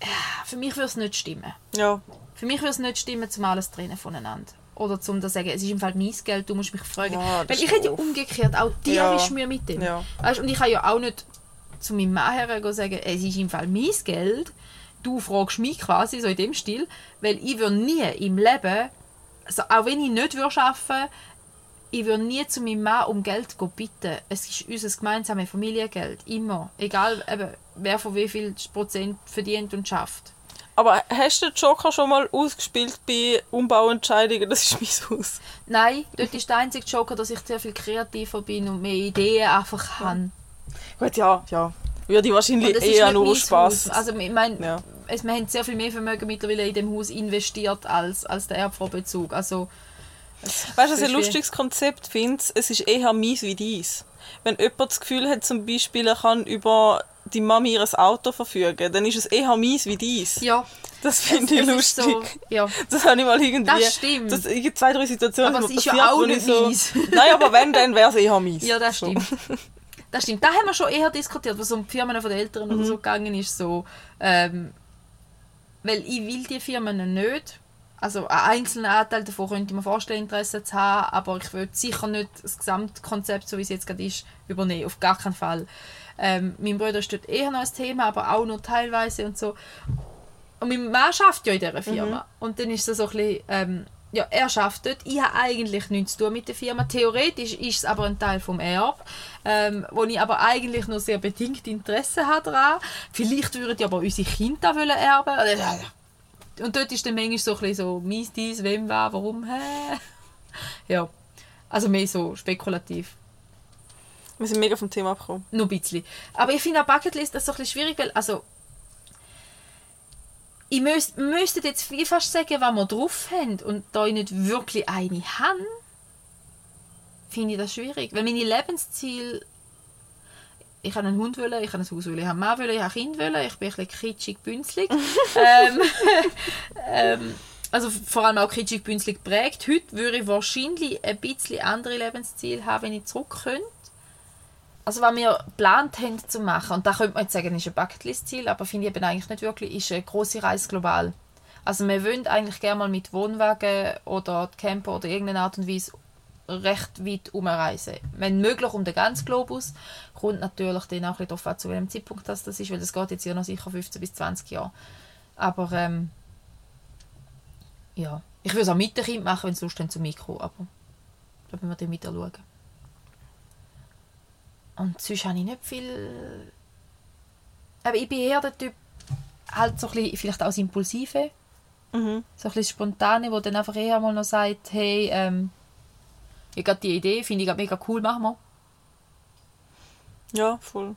äh, für mich würde es nicht stimmen. Ja, Für mich würde es nicht stimmen, zum alles trennen voneinander. Oder zum zu sagen, es ist im Fall mein Geld, du musst mich fragen. Ja, Weil ich hätte ja umgekehrt, auch dir Ja. mir mit dem. Ja. Weißt, und ich kann ja auch nicht zu meinem Mann her gehen sagen, es ist im Fall mein Geld, du fragst mich quasi, so in dem Stil, weil ich würde nie im Leben, also auch wenn ich nicht würde arbeiten ich würde nie zu meinem Mann um Geld gehen bitten. Es ist unser gemeinsames Familiengeld, immer. Egal, eben, wer von wie viel Prozent verdient und schafft. aber hast du den Joker schon mal ausgespielt bei Umbauentscheidungen? Das ist mein Haus. Nein, dort ist der einzige Joker, dass ich sehr viel kreativer bin und mehr Ideen einfach habe. Gut, ja, ja. Würde ich wahrscheinlich eher nur Spaß. Also ich meine, Ja. es, wir haben sehr viel mehr Vermögen mittlerweile in dem Haus investiert als, als der Erbvorbezug. Also, Weißt du, was ich ein lustiges Konzept finde? Es ist eher mies wie dies. Wenn jemand das Gefühl hat, zum Beispiel, er kann über die Mami ihres Auto verfügen, dann ist es eher mies wie dies. Ja, Das finde ich lustig. so, ja. Das habe ich mal irgendwie. Das stimmt. Das in zwei, drei Situationen Aber es ist ja auch ich nicht so, mies. Nein, aber wenn, dann wäre es eher mies. ja, das So. stimmt. Das stimmt. Da haben wir schon eher diskutiert, was um die Firmen von den Eltern Mhm. oder so gegangen ist. So, ähm, weil ich will die Firmen nicht. Also einen einzelnen Anteil davon könnte ich mir vorstellen, Interesse zu haben, aber ich würde sicher nicht das Gesamtkonzept, so wie es jetzt gerade ist, übernehmen. Auf gar keinen Fall. Ähm, mein Bruder ist dort eher noch ein Thema, aber auch nur teilweise und so. Und mein Mann arbeitet ja in dieser Firma. Und dann ist es so ein bisschen, ähm, ja, er arbeitet dort. Ich habe eigentlich nichts zu tun mit der Firma. Theoretisch ist es aber ein Teil vom Erb, ähm, wo ich aber eigentlich nur sehr bedingt Interesse habe daran. Vielleicht würden ja aber unsere Kinder wollen erben. Und dort ist dann manchmal so ein bisschen so, mies dies, wem, war, warum, hä? Ja, also mehr so spekulativ. Wir sind mega vom Thema abgekommen. Nur ein bisschen. Aber ich finde auch Bucketlist das so ein bisschen schwierig, weil, also, ich müsst, müsste jetzt fast sagen, was wir drauf haben und da ich nicht wirklich eine habe, finde ich das schwierig. Weil meine Lebensziele, ich habe einen Hund wollen, ich habe ein Haus wollen, ich habe einen Mann wollen, ich habe Kind wollen, ich bin ein bisschen kitschig, bünzlig. ähm, ähm, also vor allem auch kitschig, bünzlig geprägt. Heute würde ich wahrscheinlich ein bisschen andere Lebensziele haben, wenn ich zurück könnte also was wir geplant haben zu machen, und da könnte man jetzt sagen, ist ein Bucketlist-Ziel, aber finde ich eben eigentlich nicht wirklich, ist eine grosse Reise global. Also wir wollen eigentlich gerne mal mit Wohnwagen oder Camper oder irgendeiner Art und Weise recht weit umreisen. Wenn möglich um den ganzen Globus, kommt natürlich dann auch ein bisschen darauf an, zu welchem Zeitpunkt das, das ist, weil das geht jetzt ja noch sicher 15 bis 20 Jahre. Aber ähm, ja, ich würde es auch mit dem Kind machen, wenn es Lust haben zum Mikro, aber da müssen wir dann wieder schauen. Und sonst habe ich nicht viel. Aber ich bin eher der Typ, halt so ein bisschen, vielleicht auch das Impulsive, Mhm. so ein bisschen Spontane, wo dann einfach eher mal noch sagt, hey, ähm, ich habe die Idee, finde ich mega cool, machen wir. Ja, voll.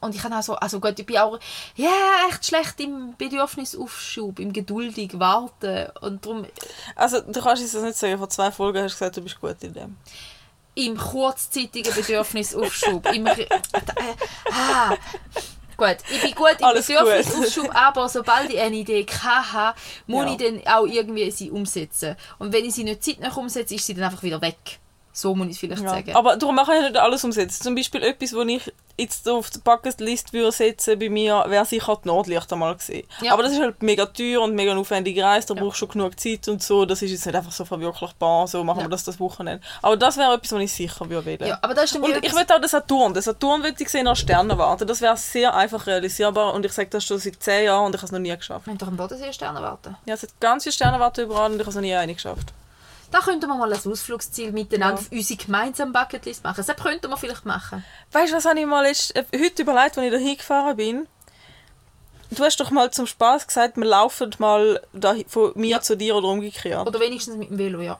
Und ich kann auch so, also gut, ich bin auch ja, echt schlecht im Bedürfnisaufschub, im geduldig warten und darum Also, du kannst es nicht sagen, vor zwei Folgen hast du gesagt, du bist gut in dem. im kurzzeitigen Bedürfnisaufschub. Im, äh, ah, Gut, ich bin gut im. Bedürfnisaufschub, aber sobald ich eine Idee habe, muss Ja. ich dann auch irgendwie sie umsetzen. Und wenn ich sie nicht zeitnah umsetze, ist sie dann einfach wieder weg. So muss ich es vielleicht Ja. sagen. Aber darum mache ich nicht alles umsetzen. Zum Beispiel etwas, wo ich jetzt auf die Bucketlist würde setzen bei mir, wäre sicher die Nordlichter mal gesehen. Ja. Aber das ist halt mega teuer und mega eine aufwendige Reise, da Ja. brauchst du schon genug Zeit und so. Das ist jetzt nicht einfach so verwirklichbar, so machen Ja. wir das das Wochenende. Aber das wäre etwas, was ich sicher würde wählen. ja, aber das ist Und ich will auch den Saturn. Den Saturn würde ich sehen nach Sternenwarte. Das wäre sehr einfach realisierbar und ich sage das schon seit 10 Jahren und ich habe es noch nie geschafft. Wir haben doch am Bodensee Sterne warten. Ja, es hat ganz viele Sternenwarte überall und ich habe es noch nie eine geschafft. Da könnten wir mal ein Ausflugsziel miteinander Ja. auf unsere gemeinsame Bucketlist machen. Das könnten wir vielleicht machen. Weißt du, was habe ich mal letzt, äh, heute überlegt, als ich da hingefahren bin? Du hast doch mal zum Spaß gesagt, wir laufen mal da, von mir Ja. zu dir oder umgekehrt. Oder wenigstens mit dem Velo, ja.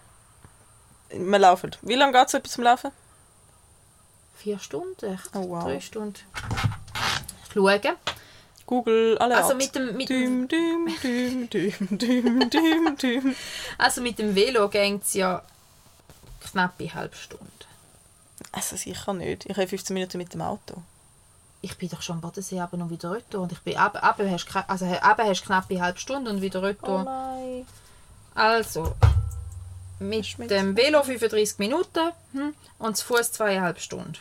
Wir laufen. Wie lange geht es so etwas zum Laufen? Vier Stunden, echt? Oh, wow. Drei Stunden. Schauen. Google, alle Also mit dem, mit, dem, Düm, düm, düm, düm, düm, düm, düm. also mit dem Velo geht es ja knapp eine halbe Stunde. Also sicher nicht. Ich habe 15 Minuten mit dem Auto. Ich bin doch schon am Bodensee aber noch wieder retour. Und ich bin ab, ab, hast, also, ab hast knapp eine halbe Stunde und wieder retour. nein. Also, mit Schmeckt's dem Velo 35 Minuten hm, und zu Fuß zweieinhalb Stunden.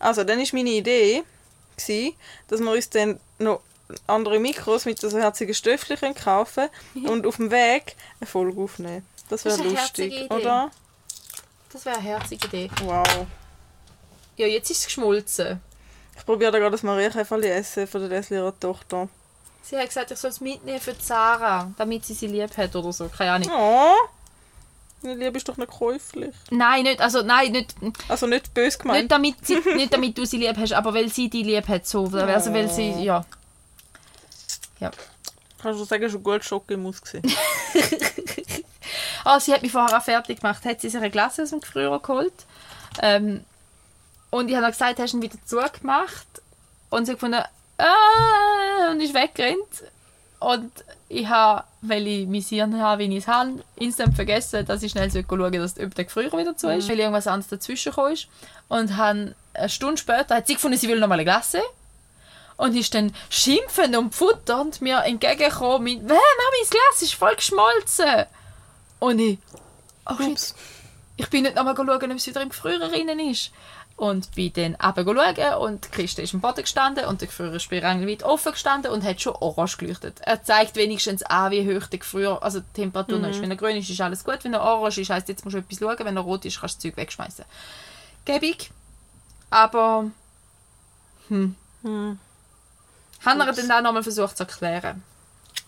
Also, dann war meine Idee, gewesen, dass wir uns dann noch andere Mikros mit so herzigen Stöffeln kaufen können und auf dem Weg eine Folge aufnehmen. Das wäre lustig, oder? Das wäre eine herzige Idee. Wow. Ja, jetzt ist es geschmolzen. Ich probiere da gerade das Marienkäferli essen von der Leslie ihrer Tochter. Sie hat gesagt, ich soll es mitnehmen für Sarah, damit sie sie lieb hat oder so. Keine Ahnung. Oh, Liebe ist doch nicht käuflich. Nein, nicht, also nein, nicht, Also nicht böse gemeint. nicht, damit sie, nicht damit du sie lieb hast, aber weil sie die lieb hat. So. Also weil sie, ja. ja. Kannst du sagen, schon gut Schokomus gesehen? Ah, sie hat mich vorher auch fertig gemacht. Hat sie sich eine Glasse aus dem Gefrierer geholt. Ähm, und ich habe dann gesagt, hast du ihn wieder zugemacht? Und sie hat gefunden, ah, und ist weggerannt. Und ich habe, weil ich mein Hirn habe, wie ich es habe, instant vergessen, dass ich schnell schauen sollte, dass ob der Gefrierer wieder zu ist, weil irgendwas anderes dazwischen gekommen ist. Und habe eine Stunde später hat sie gefunden, sie will noch mal eine Glasse. Und ist dann schimpfend und futternd mir entgegengekommen mit «Hä, Mami, das Glas ist voll geschmolzen!» Und ich «Oh shit, ich bin nicht nochmal schauen, ob es wieder im Gefrierer ist.» Und bin dann runter schauen und die Kiste ist am Boden gestanden und der Gefrierer ist weit offen gestanden und hat schon orange geleuchtet. Er zeigt wenigstens an, wie hoch der Gefrierer, also die Temperatur noch ist. Wenn er grün ist, ist alles gut. Wenn er orange ist, heisst, jetzt musst du etwas schauen. Wenn er rot ist, kannst du das Zeug wegschmeißen. Gebig. Aber, hm. Hm. Haben wir dann auch nochmal versucht zu erklären.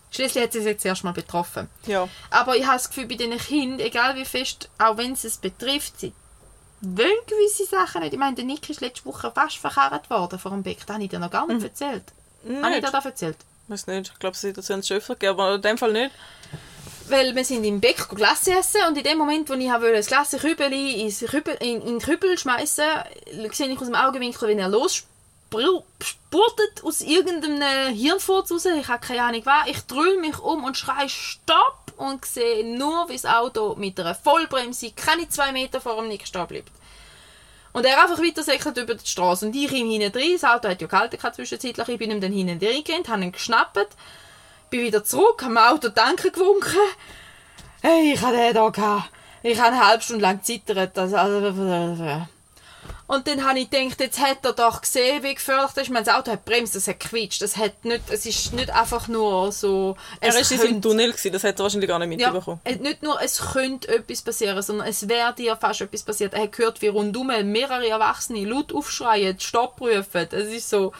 Schließlich hat sie es jetzt erst mal betroffen. Ja. Aber ich habe das Gefühl, bei diesen Kindern, egal wie fest, auch wenn es es betrifft, sie wollen gewisse Sachen nicht. Ich meine, der Nick ist letzte Woche fast verkarrt worden vor dem Beck. Das habe ich dir noch gar nicht erzählt. Habe ich dir Nicht. das erzählt? Weiß nicht. Ich glaube, es hat dazu einen Schöpfer gegeben, aber in dem Fall nicht. Weil wir sind im Beck Glasse essen und in dem Moment, wo ich wollte, das Glas Kübeli Kübel, in, den Kübel schmeißen, sehe ich aus dem Augenwinkel, wenn er losspurtet aus irgendeinem Hirnfurz raus. Ich habe keine Ahnung was. Ich drehe mich um und schreie Stopp und sehe nur, wie das Auto mit einer Vollbremse keine zwei Meter vor dem Nick stehen bleibt. Und er einfach weiter säckelt über die Straße. Und ich ihm hinten rein. Das Auto hat ja gehalten zwischenzeitlich. Ich bin ihm dann hinten reingerannt, habe ihn geschnappt, bin wieder zurück, habe dem Auto Danke gewunken. Hey, ich hatte den hier. gehabt. Ich habe eine halbe Stunde lang gezittert. Also, also, und dann habe ich gedacht, jetzt hat er doch gesehen, wie gefährlich das ist. Das Auto hat bremst, das hat quietscht. Das hat nicht, es ist nicht einfach nur so... Er es war in seinem könnte- Tunnel, gewesen, das hat er wahrscheinlich gar nicht ja, mitbekommen. äh, nicht nur es könnte etwas passieren, sondern es wäre dir fast etwas passiert. Er hat gehört, wie rundum mehrere Erwachsene laut aufschreien, Stopp rufen. Es ist so...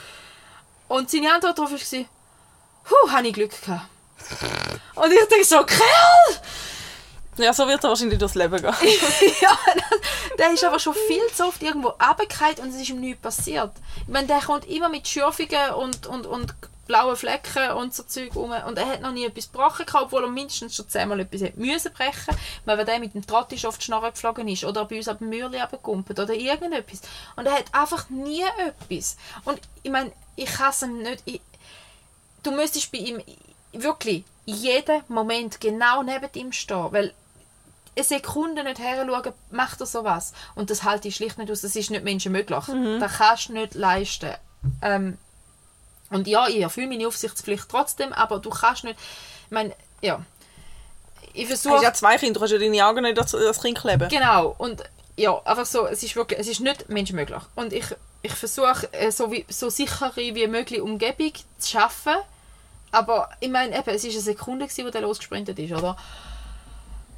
Und seine Antwort darauf war, «Huh, habe ich Glück gehabt.» Und ich denke so, «Kerl!» Ja, so wird er wahrscheinlich durchs Leben gehen. ja, der ist aber schon viel zu oft irgendwo runtergefallen und es ist ihm nichts passiert. Ich meine, der kommt immer mit Schürfungen und, und, und blauen Flecken und so Zeug rum und er hat noch nie etwas gebrochen obwohl er mindestens schon zehnmal etwas hat müssen brechen, weil wenn der mit dem Trottisch auf die Schnarre geflogen ist oder bei uns ab dem Mürli abgekumpelt oder irgendetwas. Und er hat einfach nie etwas. Und ich meine, ich hasse ihn nicht. Ich, du müsstest bei ihm wirklich jeden Moment genau neben ihm stehen, weil eine Sekunde nicht her schauen, macht er sowas. Und das halte ich schlicht nicht aus. Das ist nicht menschenmöglich. Das kannst du nicht leisten. Ähm, Und ja, ich erfülle meine Aufsichtspflicht trotzdem, aber du kannst nicht, ich meine, ja, ich Du hast versuche... ja zwei Kinder, du kannst ja deine Augen nicht als Kind kleben. Genau, und ja, einfach so, es ist wirklich, es ist nicht menschenmöglich. Und ich, ich versuche, äh, so, wie, so sichere wie möglich Umgebung zu schaffen. Aber ich meine, eben, es war eine Sekunde, gewesen, wo der losgesprintet ist, oder?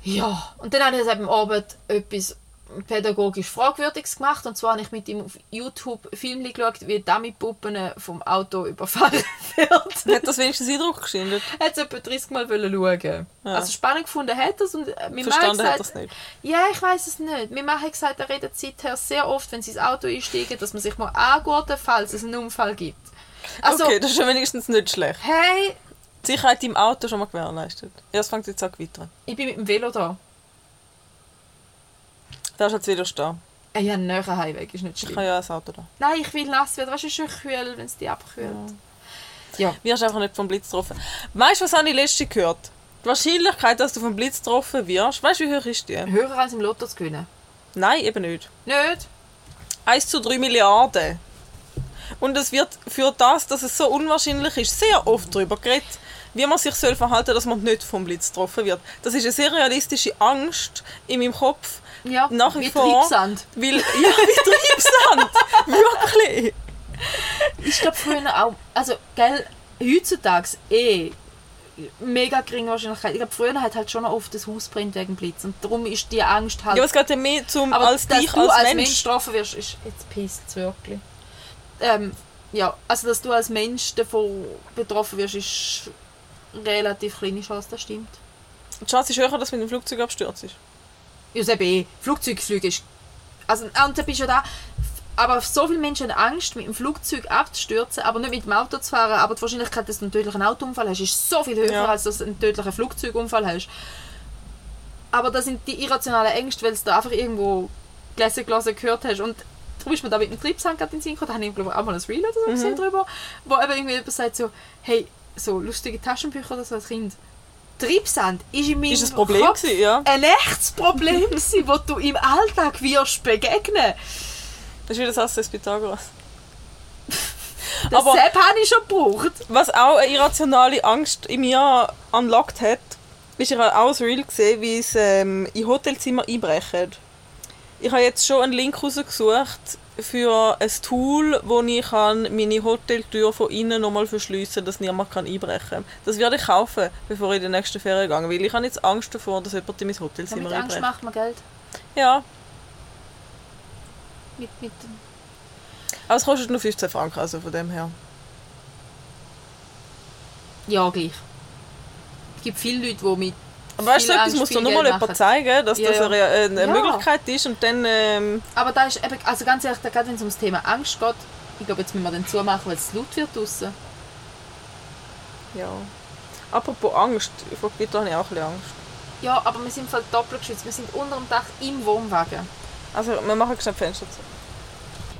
Ja, und dann habe ich am Abend etwas pädagogisch Fragwürdiges gemacht. Und zwar habe ich mit ihm auf YouTube Film geschaut, wie Dummy-Puppen vom Auto überfahren werden. Hat das wenigstens Eindruck geschindet? Er hat es etwa 30 Mal schauen. Ja. Also spannend gefunden hat er es. Und äh, mein Mann Verstanden hat gesagt, das nicht. ja, ich weiß es nicht. Mein Mann hat gesagt, er redet seither sehr oft, wenn sie ins Auto einsteigen, dass man sich mal angurten, falls es einen Unfall gibt. Also, okay, das ist ja wenigstens nicht schlecht. hey, Die Sicherheit im Auto schon mal gewährleistet. Ja, es fängt jetzt an zu gewittern. ich bin mit dem Velo da. Da ist jetzt wieder stehen. Äh, Ja, ein näher Heimweg ist nicht Ich schlimm. habe ja ein Auto da. Nein, ich will nass werden. Weißt du, es ist schön kühl, wenn es dich abkühlt. Ja. Wirst einfach nicht vom Blitz getroffen. Weißt du, was habe ich letztens gehört? Die Wahrscheinlichkeit, dass du vom Blitz getroffen wirst, weißt du, wie hoch ist die? Höher als im Lotto zu gewinnen. Nein, eben nicht. Nicht? 1 zu 3 Milliarden. Und es wird für das, dass es so unwahrscheinlich ist, sehr oft darüber geredet, wie man sich soll verhalten soll, dass man nicht vom Blitz getroffen wird. Das ist eine sehr realistische Angst in meinem Kopf. Ja, Nach wie wie vor. Treibsand. Weil, ja, wie Treibsand. Wirklich. Ich glaube früher auch, also, gell, heutzutage eh mega geringe Wahrscheinlichkeit. Ich glaube, früher hat halt schon oft das Haus brennt wegen Blitz und darum ist die Angst halt... Ja, es geht ja mehr zum, aber als dass dich du als, als Mensch. Mensch getroffen wirst, ist jetzt pisst wirklich. Ähm, ja, also dass du als Mensch davon betroffen wirst, ist relativ kleine Chance, das stimmt. Die Chance ist höher, dass mit dem Flugzeug abstürzt ist. Ja, das eben eh. Flugzeugflüge ist... Also, und da bist du ja da... Aber so viele Menschen haben Angst, mit dem Flugzeug abzustürzen, aber nicht mit dem Auto zu fahren. Aber die Wahrscheinlichkeit, dass du einen tödlichen Autounfall hast, ist so viel höher, Ja. als dass du einen tödlichen Flugzeugunfall hast. Aber das sind die irrationalen Ängste, weil du da einfach irgendwo gelesen, gelesen gehört hast. Und darum ist mir da mit dem Treibsand gerade in den Sinn gekommen. Da habe ich, glaube ich, auch mal ein Reel oder so gesehen drüber, wo eben irgendwie jemand sagt so, hey, so lustige Taschenbücher oder so als Kind. Treibsand ist in meinem Ist das Problem Kopf gewesen, ja. ein echtes Problem gewesen, das du im Alltag wirst begegnen. Das ist wie das Ass des Pythagoras. Das Aber- Sepp habe ich schon gebraucht. Was auch eine irrationale Angst in mir unlockt hat, ist ich habe auch ein Reel gesehen, wie es ähm, in Hotelzimmer einbrechen. Ich habe jetzt schon einen Link rausgesucht für ein Tool, wo ich kann meine Hoteltür von innen nochmal verschliessen kann, dass niemand kann einbrechen kann. Das werde ich kaufen, bevor ich in die nächste Ferien gehe, weil ich habe jetzt Angst davor, dass jemand in mein Hotelzimmer Mit Angst einbricht. macht man Geld. Ja, Mit, mit, aber es kostet nur 15 Franken, also von dem her. ja, gleich. Es gibt viele Leute, die mit Aber weißt du, etwas Angst muss viel dir nur Geld mal jemand zeigen, dass Ja, das eine, eine Ja. Möglichkeit ist und dann... Ähm, Aber da ist eben, also ganz ehrlich, gerade wenn es ums Thema Angst geht, ich glaube, jetzt müssen wir den zumachen, weil es laut wird draussen. Ja. Apropos Angst, vor Gewitter habe ich auch ein bisschen Angst. Ja, aber wir sind voll doppelt geschützt. Wir sind unter dem Dach im Wohnwagen. Also, wir machen schnell Fenster zu.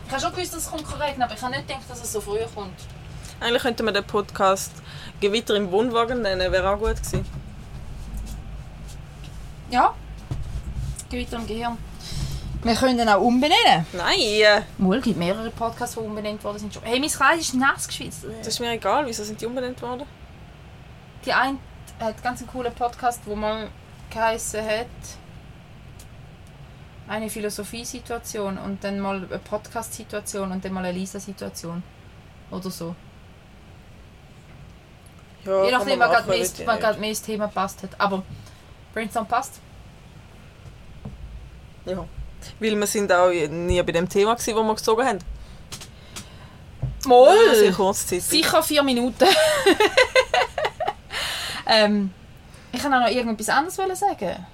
Ich habe schon gewusst, dass es kommt regnen, aber ich habe nicht gedacht, dass es so früh kommt. Eigentlich könnte man den Podcast Gewitter im Wohnwagen nennen, wäre auch gut gewesen. Ja. Gewitter im Gehirn. Wir können ihn auch umbenennen. Nein, Mal, gibt mehrere Podcasts, die umbenannt worden sind. Hey, mein Kleid ist nass geschwitzt. das ist mir egal, wieso sind die umbenannt worden? Die eine hat ganz einen coolen Podcast, wo mal geheißen hat eine Philosophiesituation und dann mal eine Podcast-Situation und dann mal eine Lisa-Situation. Oder so. Ja, Je nachdem, man nicht. gerade mehr ins Thema passt hat. Aber Brainstorm passt. Ja. Weil wir sind auch nie bei dem Thema gewesen, wo wir gezogen haben. Moll! Sicher vier Minuten. ähm, ich kann auch noch irgendetwas anderes sagen.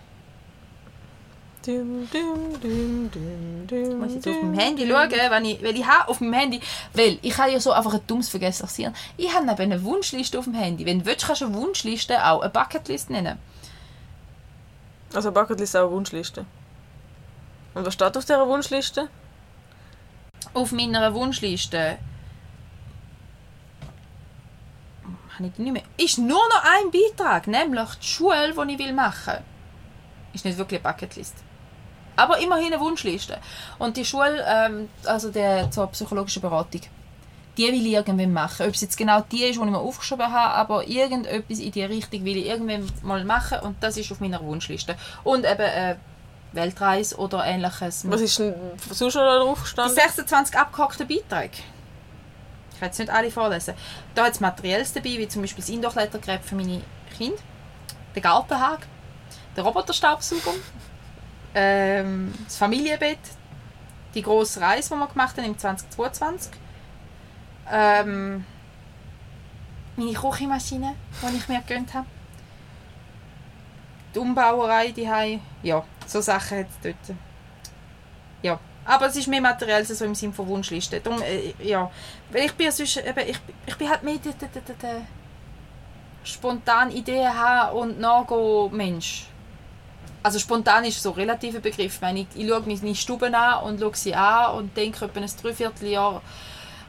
Dum, dum, dum, dum, dum, Ich muss jetzt auf dem Handy schauen, wenn ich, weil ich habe auf dem Handy, weil ich habe ja so einfach ein dummes Vergesslichsein. Ich habe eben eine Wunschliste auf dem Handy. Wenn du willst, kannst du eine Wunschliste auch eine Bucketlist nennen. Also Bucketlist ist auch eine Wunschliste. Und was steht auf dieser Wunschliste? Auf meiner Wunschliste habe ich die nicht mehr. Ist nur noch ein Beitrag, nämlich die Schule, die ich will machen will. Ist nicht wirklich eine Bucketlist. Aber immerhin eine Wunschliste. Und die Schule, ähm, also der zur psychologischen Beratung, die will ich irgendwann machen. Ob es jetzt genau die ist, die ich mir aufgeschrieben habe, aber irgendetwas in die Richtung will ich irgendwann mal machen und das ist auf meiner Wunschliste. Und eben äh, Weltreise oder ähnliches. Was ist denn sonst noch da drauf Die gestanden? 26 abgehackten Beiträge. Ich kann jetzt nicht alle vorlesen. Da hat es Materielles dabei, wie zum Beispiel das Indoor-Klettergerät für meine Kinder, der Gartenhag, der Roboterstaubsauger, ähm, das Familienbett, die grosse Reise, die wir gemacht haben im 2022, ähm, meine Küchenmaschine, die ich mir gegönnt habe, die Umbauerei, die ja, so Sachen hat es dort. Ja, aber es ist mehr materiell so im Sinne von Wunschliste. Darum, äh, ja, weil ich bin ja sonst, eben, ich, ich bin halt mehr der, der, der, der, spontan Ideen haben und nachgehen Mensch. Also spontan ist so ein relativer Begriff. Ich, meine, ich, ich schaue meine Stube an und schaue sie an und denke etwa ein Dreivierteljahr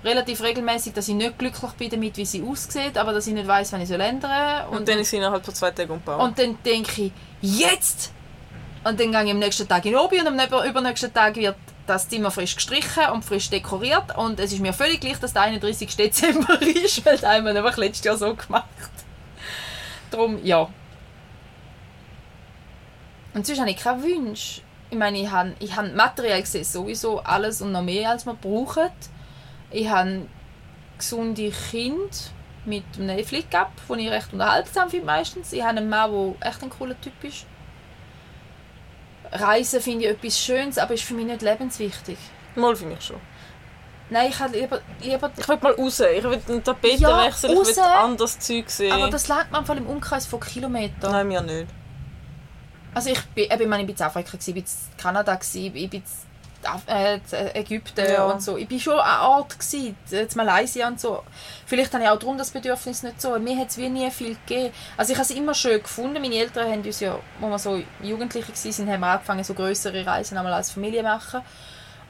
relativ regelmäßig, dass ich nicht glücklich bin damit, wie sie aussieht, aber dass ich nicht weiß, wann ich soll ändern soll. Und dann ist sie innerhalb von zwei Tagen umgebaut. Und dann denke ich, jetzt! Und dann gehe ich am nächsten Tag in Obi und am über- übernächsten Tag wird das Zimmer frisch gestrichen und frisch dekoriert. Und es ist mir völlig gleich, dass der 31. Dezember ist, weil das haben wir einfach letztes Jahr so gemacht. Darum, ja. Und sonst habe ich keinen Wunsch. Ich meine, ich habe, ich habe materiell gesehen sowieso alles und noch mehr, als wir brauchen. Ich habe gesunde Kinder mit einem Flick-Up, den ich recht unterhaltsam finde meistens. Ich habe einen Mann, der echt ein cooler Typ ist. Reisen finde ich etwas Schönes, aber ist für mich nicht lebenswichtig. Mal für mich schon. Nein, ich habe lieber, lieber Ich will mal raus. Ich will den Tapetenwechsel. Ja, ich will raus. anderes Zeug sehen. aber das lernt man vor allem im Umkreis von Kilometern. Nein, mir nicht. Also ich bin, eben, ich ich bin in Afrika, ich bin in Kanada, ich in Ägypten Ja. und so. Ich bin schon an Ort, gewesen, in Malaysia und so. Vielleicht habe ich auch darum das Bedürfnis nicht so. Mir hat es wie nie viel gegeben. Also ich habe es immer schön gefunden. Meine Eltern haben uns ja, als wir so Jugendliche waren, haben wir angefangen, so größere Reisen einmal als Familie zu machen.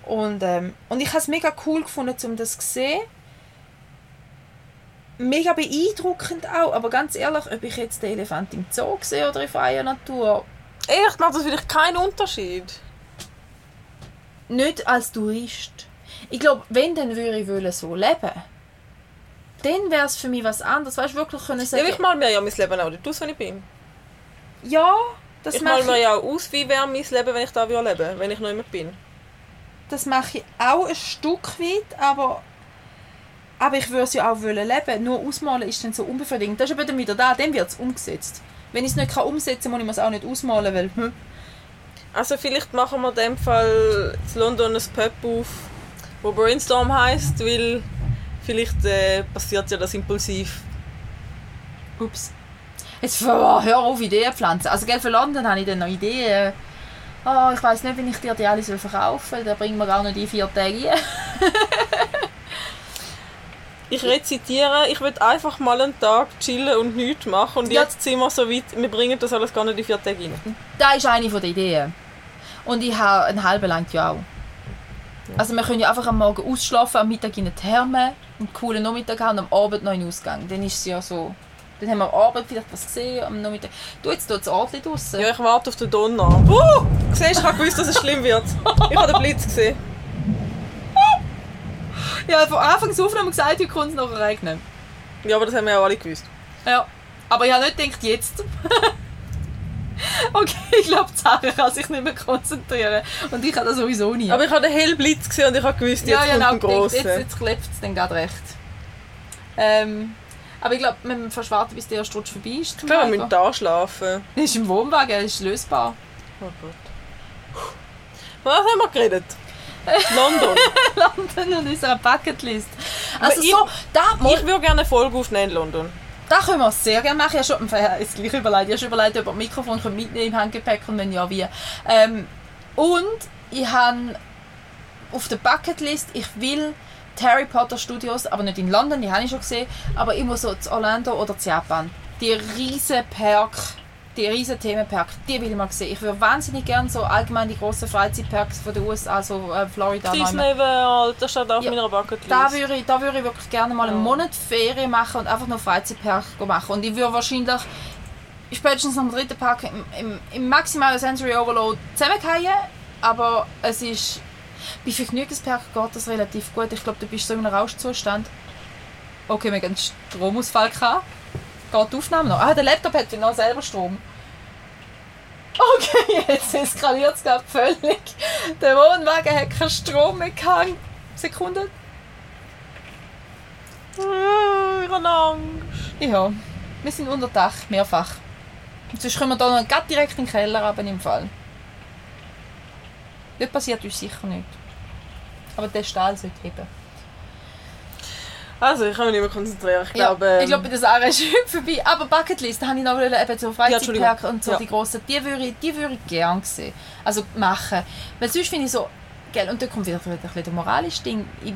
Und, ähm, und ich habe es mega cool gefunden, um das zu sehen. Mega beeindruckend auch, aber ganz ehrlich, ob ich jetzt den Elefant im Zoo sehe oder in freier Natur, Echt, macht das vielleicht keinen Unterschied. Nicht als Tourist. Ich glaube, wenn, dann würde ich wollen so leben. Dann wäre es für mich was anderes. Weißt du, wirklich können Ja, sagen, aber ich mal mir ja mein Leben auch nicht aus, wenn ich bin. ja, das ich mal mache mir ich, ja auch aus, wie wäre mein Leben, wenn ich da leben würde, wenn ich noch immer bin. das mache ich auch ein Stück weit, aber, aber ich würde es ja auch wollen leben. Nur ausmalen ist dann so unbefriedigend. Das ist aber dann wieder da, dann wird es umgesetzt. Wenn ich es nicht kann umsetzen kann, muss ich mir es auch nicht ausmalen, weil hm, Also vielleicht machen wir in dem Fall in London ein Pub auf, wo Brainstorm heisst, weil vielleicht äh, passiert ja das impulsiv. Ups. Jetzt oh, hör auf, Ideen pflanzen. Also gell, für London habe ich dann noch Ideen. Oh, ich weiß nicht, wenn ich dir die alle verkaufen soll. Da bringen wir gar nicht in vier Tage. Ich rezitiere, ich will einfach mal einen Tag chillen und nichts machen und Ja. jetzt sind wir so weit, wir bringen das alles gar nicht in vier Tage rein. Das ist eine der Ideen. Und ich habe einen halben lang ja auch. Also wir können ja einfach am Morgen ausschlafen, am Mittag in eine Therme, einen coolen Nachmittag haben und am Abend noch in den Ausgang. Dann ist es ja so... Dann haben wir am Abend vielleicht was gesehen, am Nachmittag... Du, jetzt tut es ordentlich draussen. Ja, ich warte auf den Donner. Uh, siehst du, ich habe gewusst, dass es schlimm wird. Ich habe den Blitz gesehen. Ja, von Anfangs auf haben wir gesagt, heute kommt es noch regnen. Ja, aber das haben wir ja alle gewusst. Ja, aber ich habe nicht gedacht, jetzt. okay, ich glaube, Sarah kann sich nicht mehr konzentrieren. Und ich habe das sowieso nie. Aber ich habe den hellen Blitz gesehen und ich habe gewusst, jetzt ja, ja, kommt genau, ein gedacht, jetzt, jetzt klebt es dann gerade recht. Ähm, aber ich glaube, wir müssen fast warten, bis der erste Rutsch vorbei ist. Klar, wir müssen da schlafen. Das ist im Wohnwagen, das ist lösbar. Oh Gott. Was haben wir geredet? London. London und unserer Bucketlist. Also ich- so, da, mal, Ich würde gerne eine Folge aufnehmen in London. da können wir sehr gerne machen. Ich habe schon, äh, jetzt gleich überlegt, ich habe überlegt, ob wir das Mikrofon mitnehmen im Handgepäck und wenn ja, wie. Ähm, und ich habe auf der Bucketlist, ich will die Harry Potter Studios, aber nicht in London, die habe ich schon gesehen, aber immer so zu Orlando oder zu Japan. Die riesen Park, die riesen Themenpark, die will ich mal sehen. Ich würde wahnsinnig gerne so allgemein die grossen Freizeitparks von den USA, also äh, Florida, Disney World, das steht auf Ja, meiner Bucketlist. da würde, ich, da würde ich wirklich gerne mal einen Ja. Monat Ferien machen und einfach noch Freizeitpark machen. Und ich würde wahrscheinlich spätestens am dritten Park im, im, im maximalen Sensory Overload zusammenfallen. Aber es ist... Bei Vergnügungspark geht das relativ gut. Ich glaube, du bist so in einem Rauschzustand. Okay, wir haben einen Stromausfall gehabt. Geht die Aufnahme noch? Ah, der Laptop hat ja noch selber Strom. Okay, jetzt eskaliert es gerade völlig. Der Wohnwagen hat keinen Strom mehr gehabt. Sekunde. Äh, Ich habe Angst. Ja, wir sind unter Dach, mehrfach. Und sonst können wir da noch direkt in den Keller runter im Fall. Das passiert uns sicher nicht. Aber der Stahl sollte heben. Also, ich kann mich nicht mehr konzentrieren. Ich Ja, glaube, ähm, ich glaube, bei der Sarah ist vorbei. Aber Bucketlist, da habe ich noch eben so. Freizeitpark und so Ja. die grossen, die würde ich, die würde ich gerne sehen. Also machen. Weil sonst finde ich so, gell, und da kommt wieder ein bisschen der moralische Ding. Ich, ich-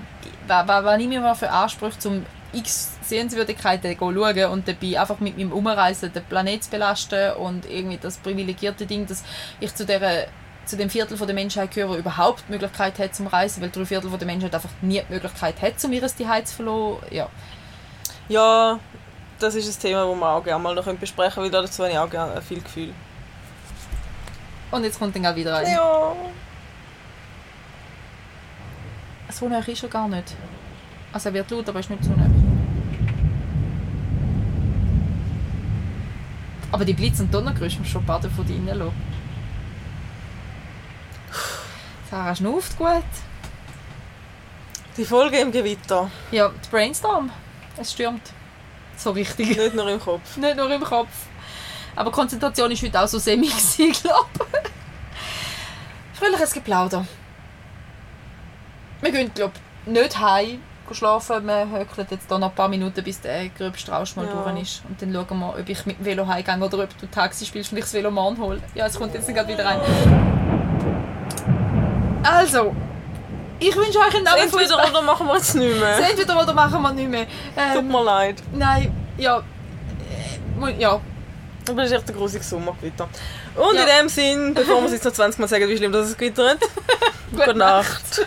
was, ich mir mal für Ansprüche zum x Sehenswürdigkeiten go schauen und dabei einfach mit meinem Umreisen den Planet zu belasten und irgendwie das privilegierte Ding, dass ich zu der zu dem Viertel von der Menschheit gehöre, der überhaupt die Möglichkeit hat zum Reisen, weil drei Viertel von der Menschheit einfach nie die Möglichkeit hat, um ihr Zuhause zu verlassen. Ja. ja, das ist ein Thema, das wir auch gerne mal noch besprechen können, weil dazu habe ich auch gerne viel Gefühl. Und jetzt kommt dann gerade wieder rein. Ja. So nah ist er gar nicht. Also er wird laut, aber er ist nicht so nah. Aber die Blitz- und Donnergeräusche du schon ein paar davon drinnen lassen. Sarah schnauft gut. Die Folge im Gewitter. Ja, die Brainstorm. Es stürmt. So richtig. Nicht nur im Kopf. Nicht nur im Kopf. Aber Konzentration ist heute auch so semi glaube ich. Fröhliches Geplauder. Wir gehen, glaube ich, nicht heim schlafen. Wir höckeln jetzt hier noch ein paar Minuten, bis der gröbste Rausch mal Ja. durch ist. Und dann schauen wir, ob ich mit dem Velo heimgehe oder ob du Taxi spielst und ich das Velo morgen hole. Ja, es kommt jetzt gerade wieder rein. Also, ich wünsche euch einen Namen Entweder oder machen wir jetzt nicht mehr. Entweder oder machen wir nicht mehr. Tut Ähm, mir leid. nein, ja. äh, Ja, Aber das ist echt ein grusiges Sommergewitter. Und Ja. in dem Sinn, bevor wir es jetzt noch 20 Mal sagen, wie schlimm das es gewittert, gute Nacht.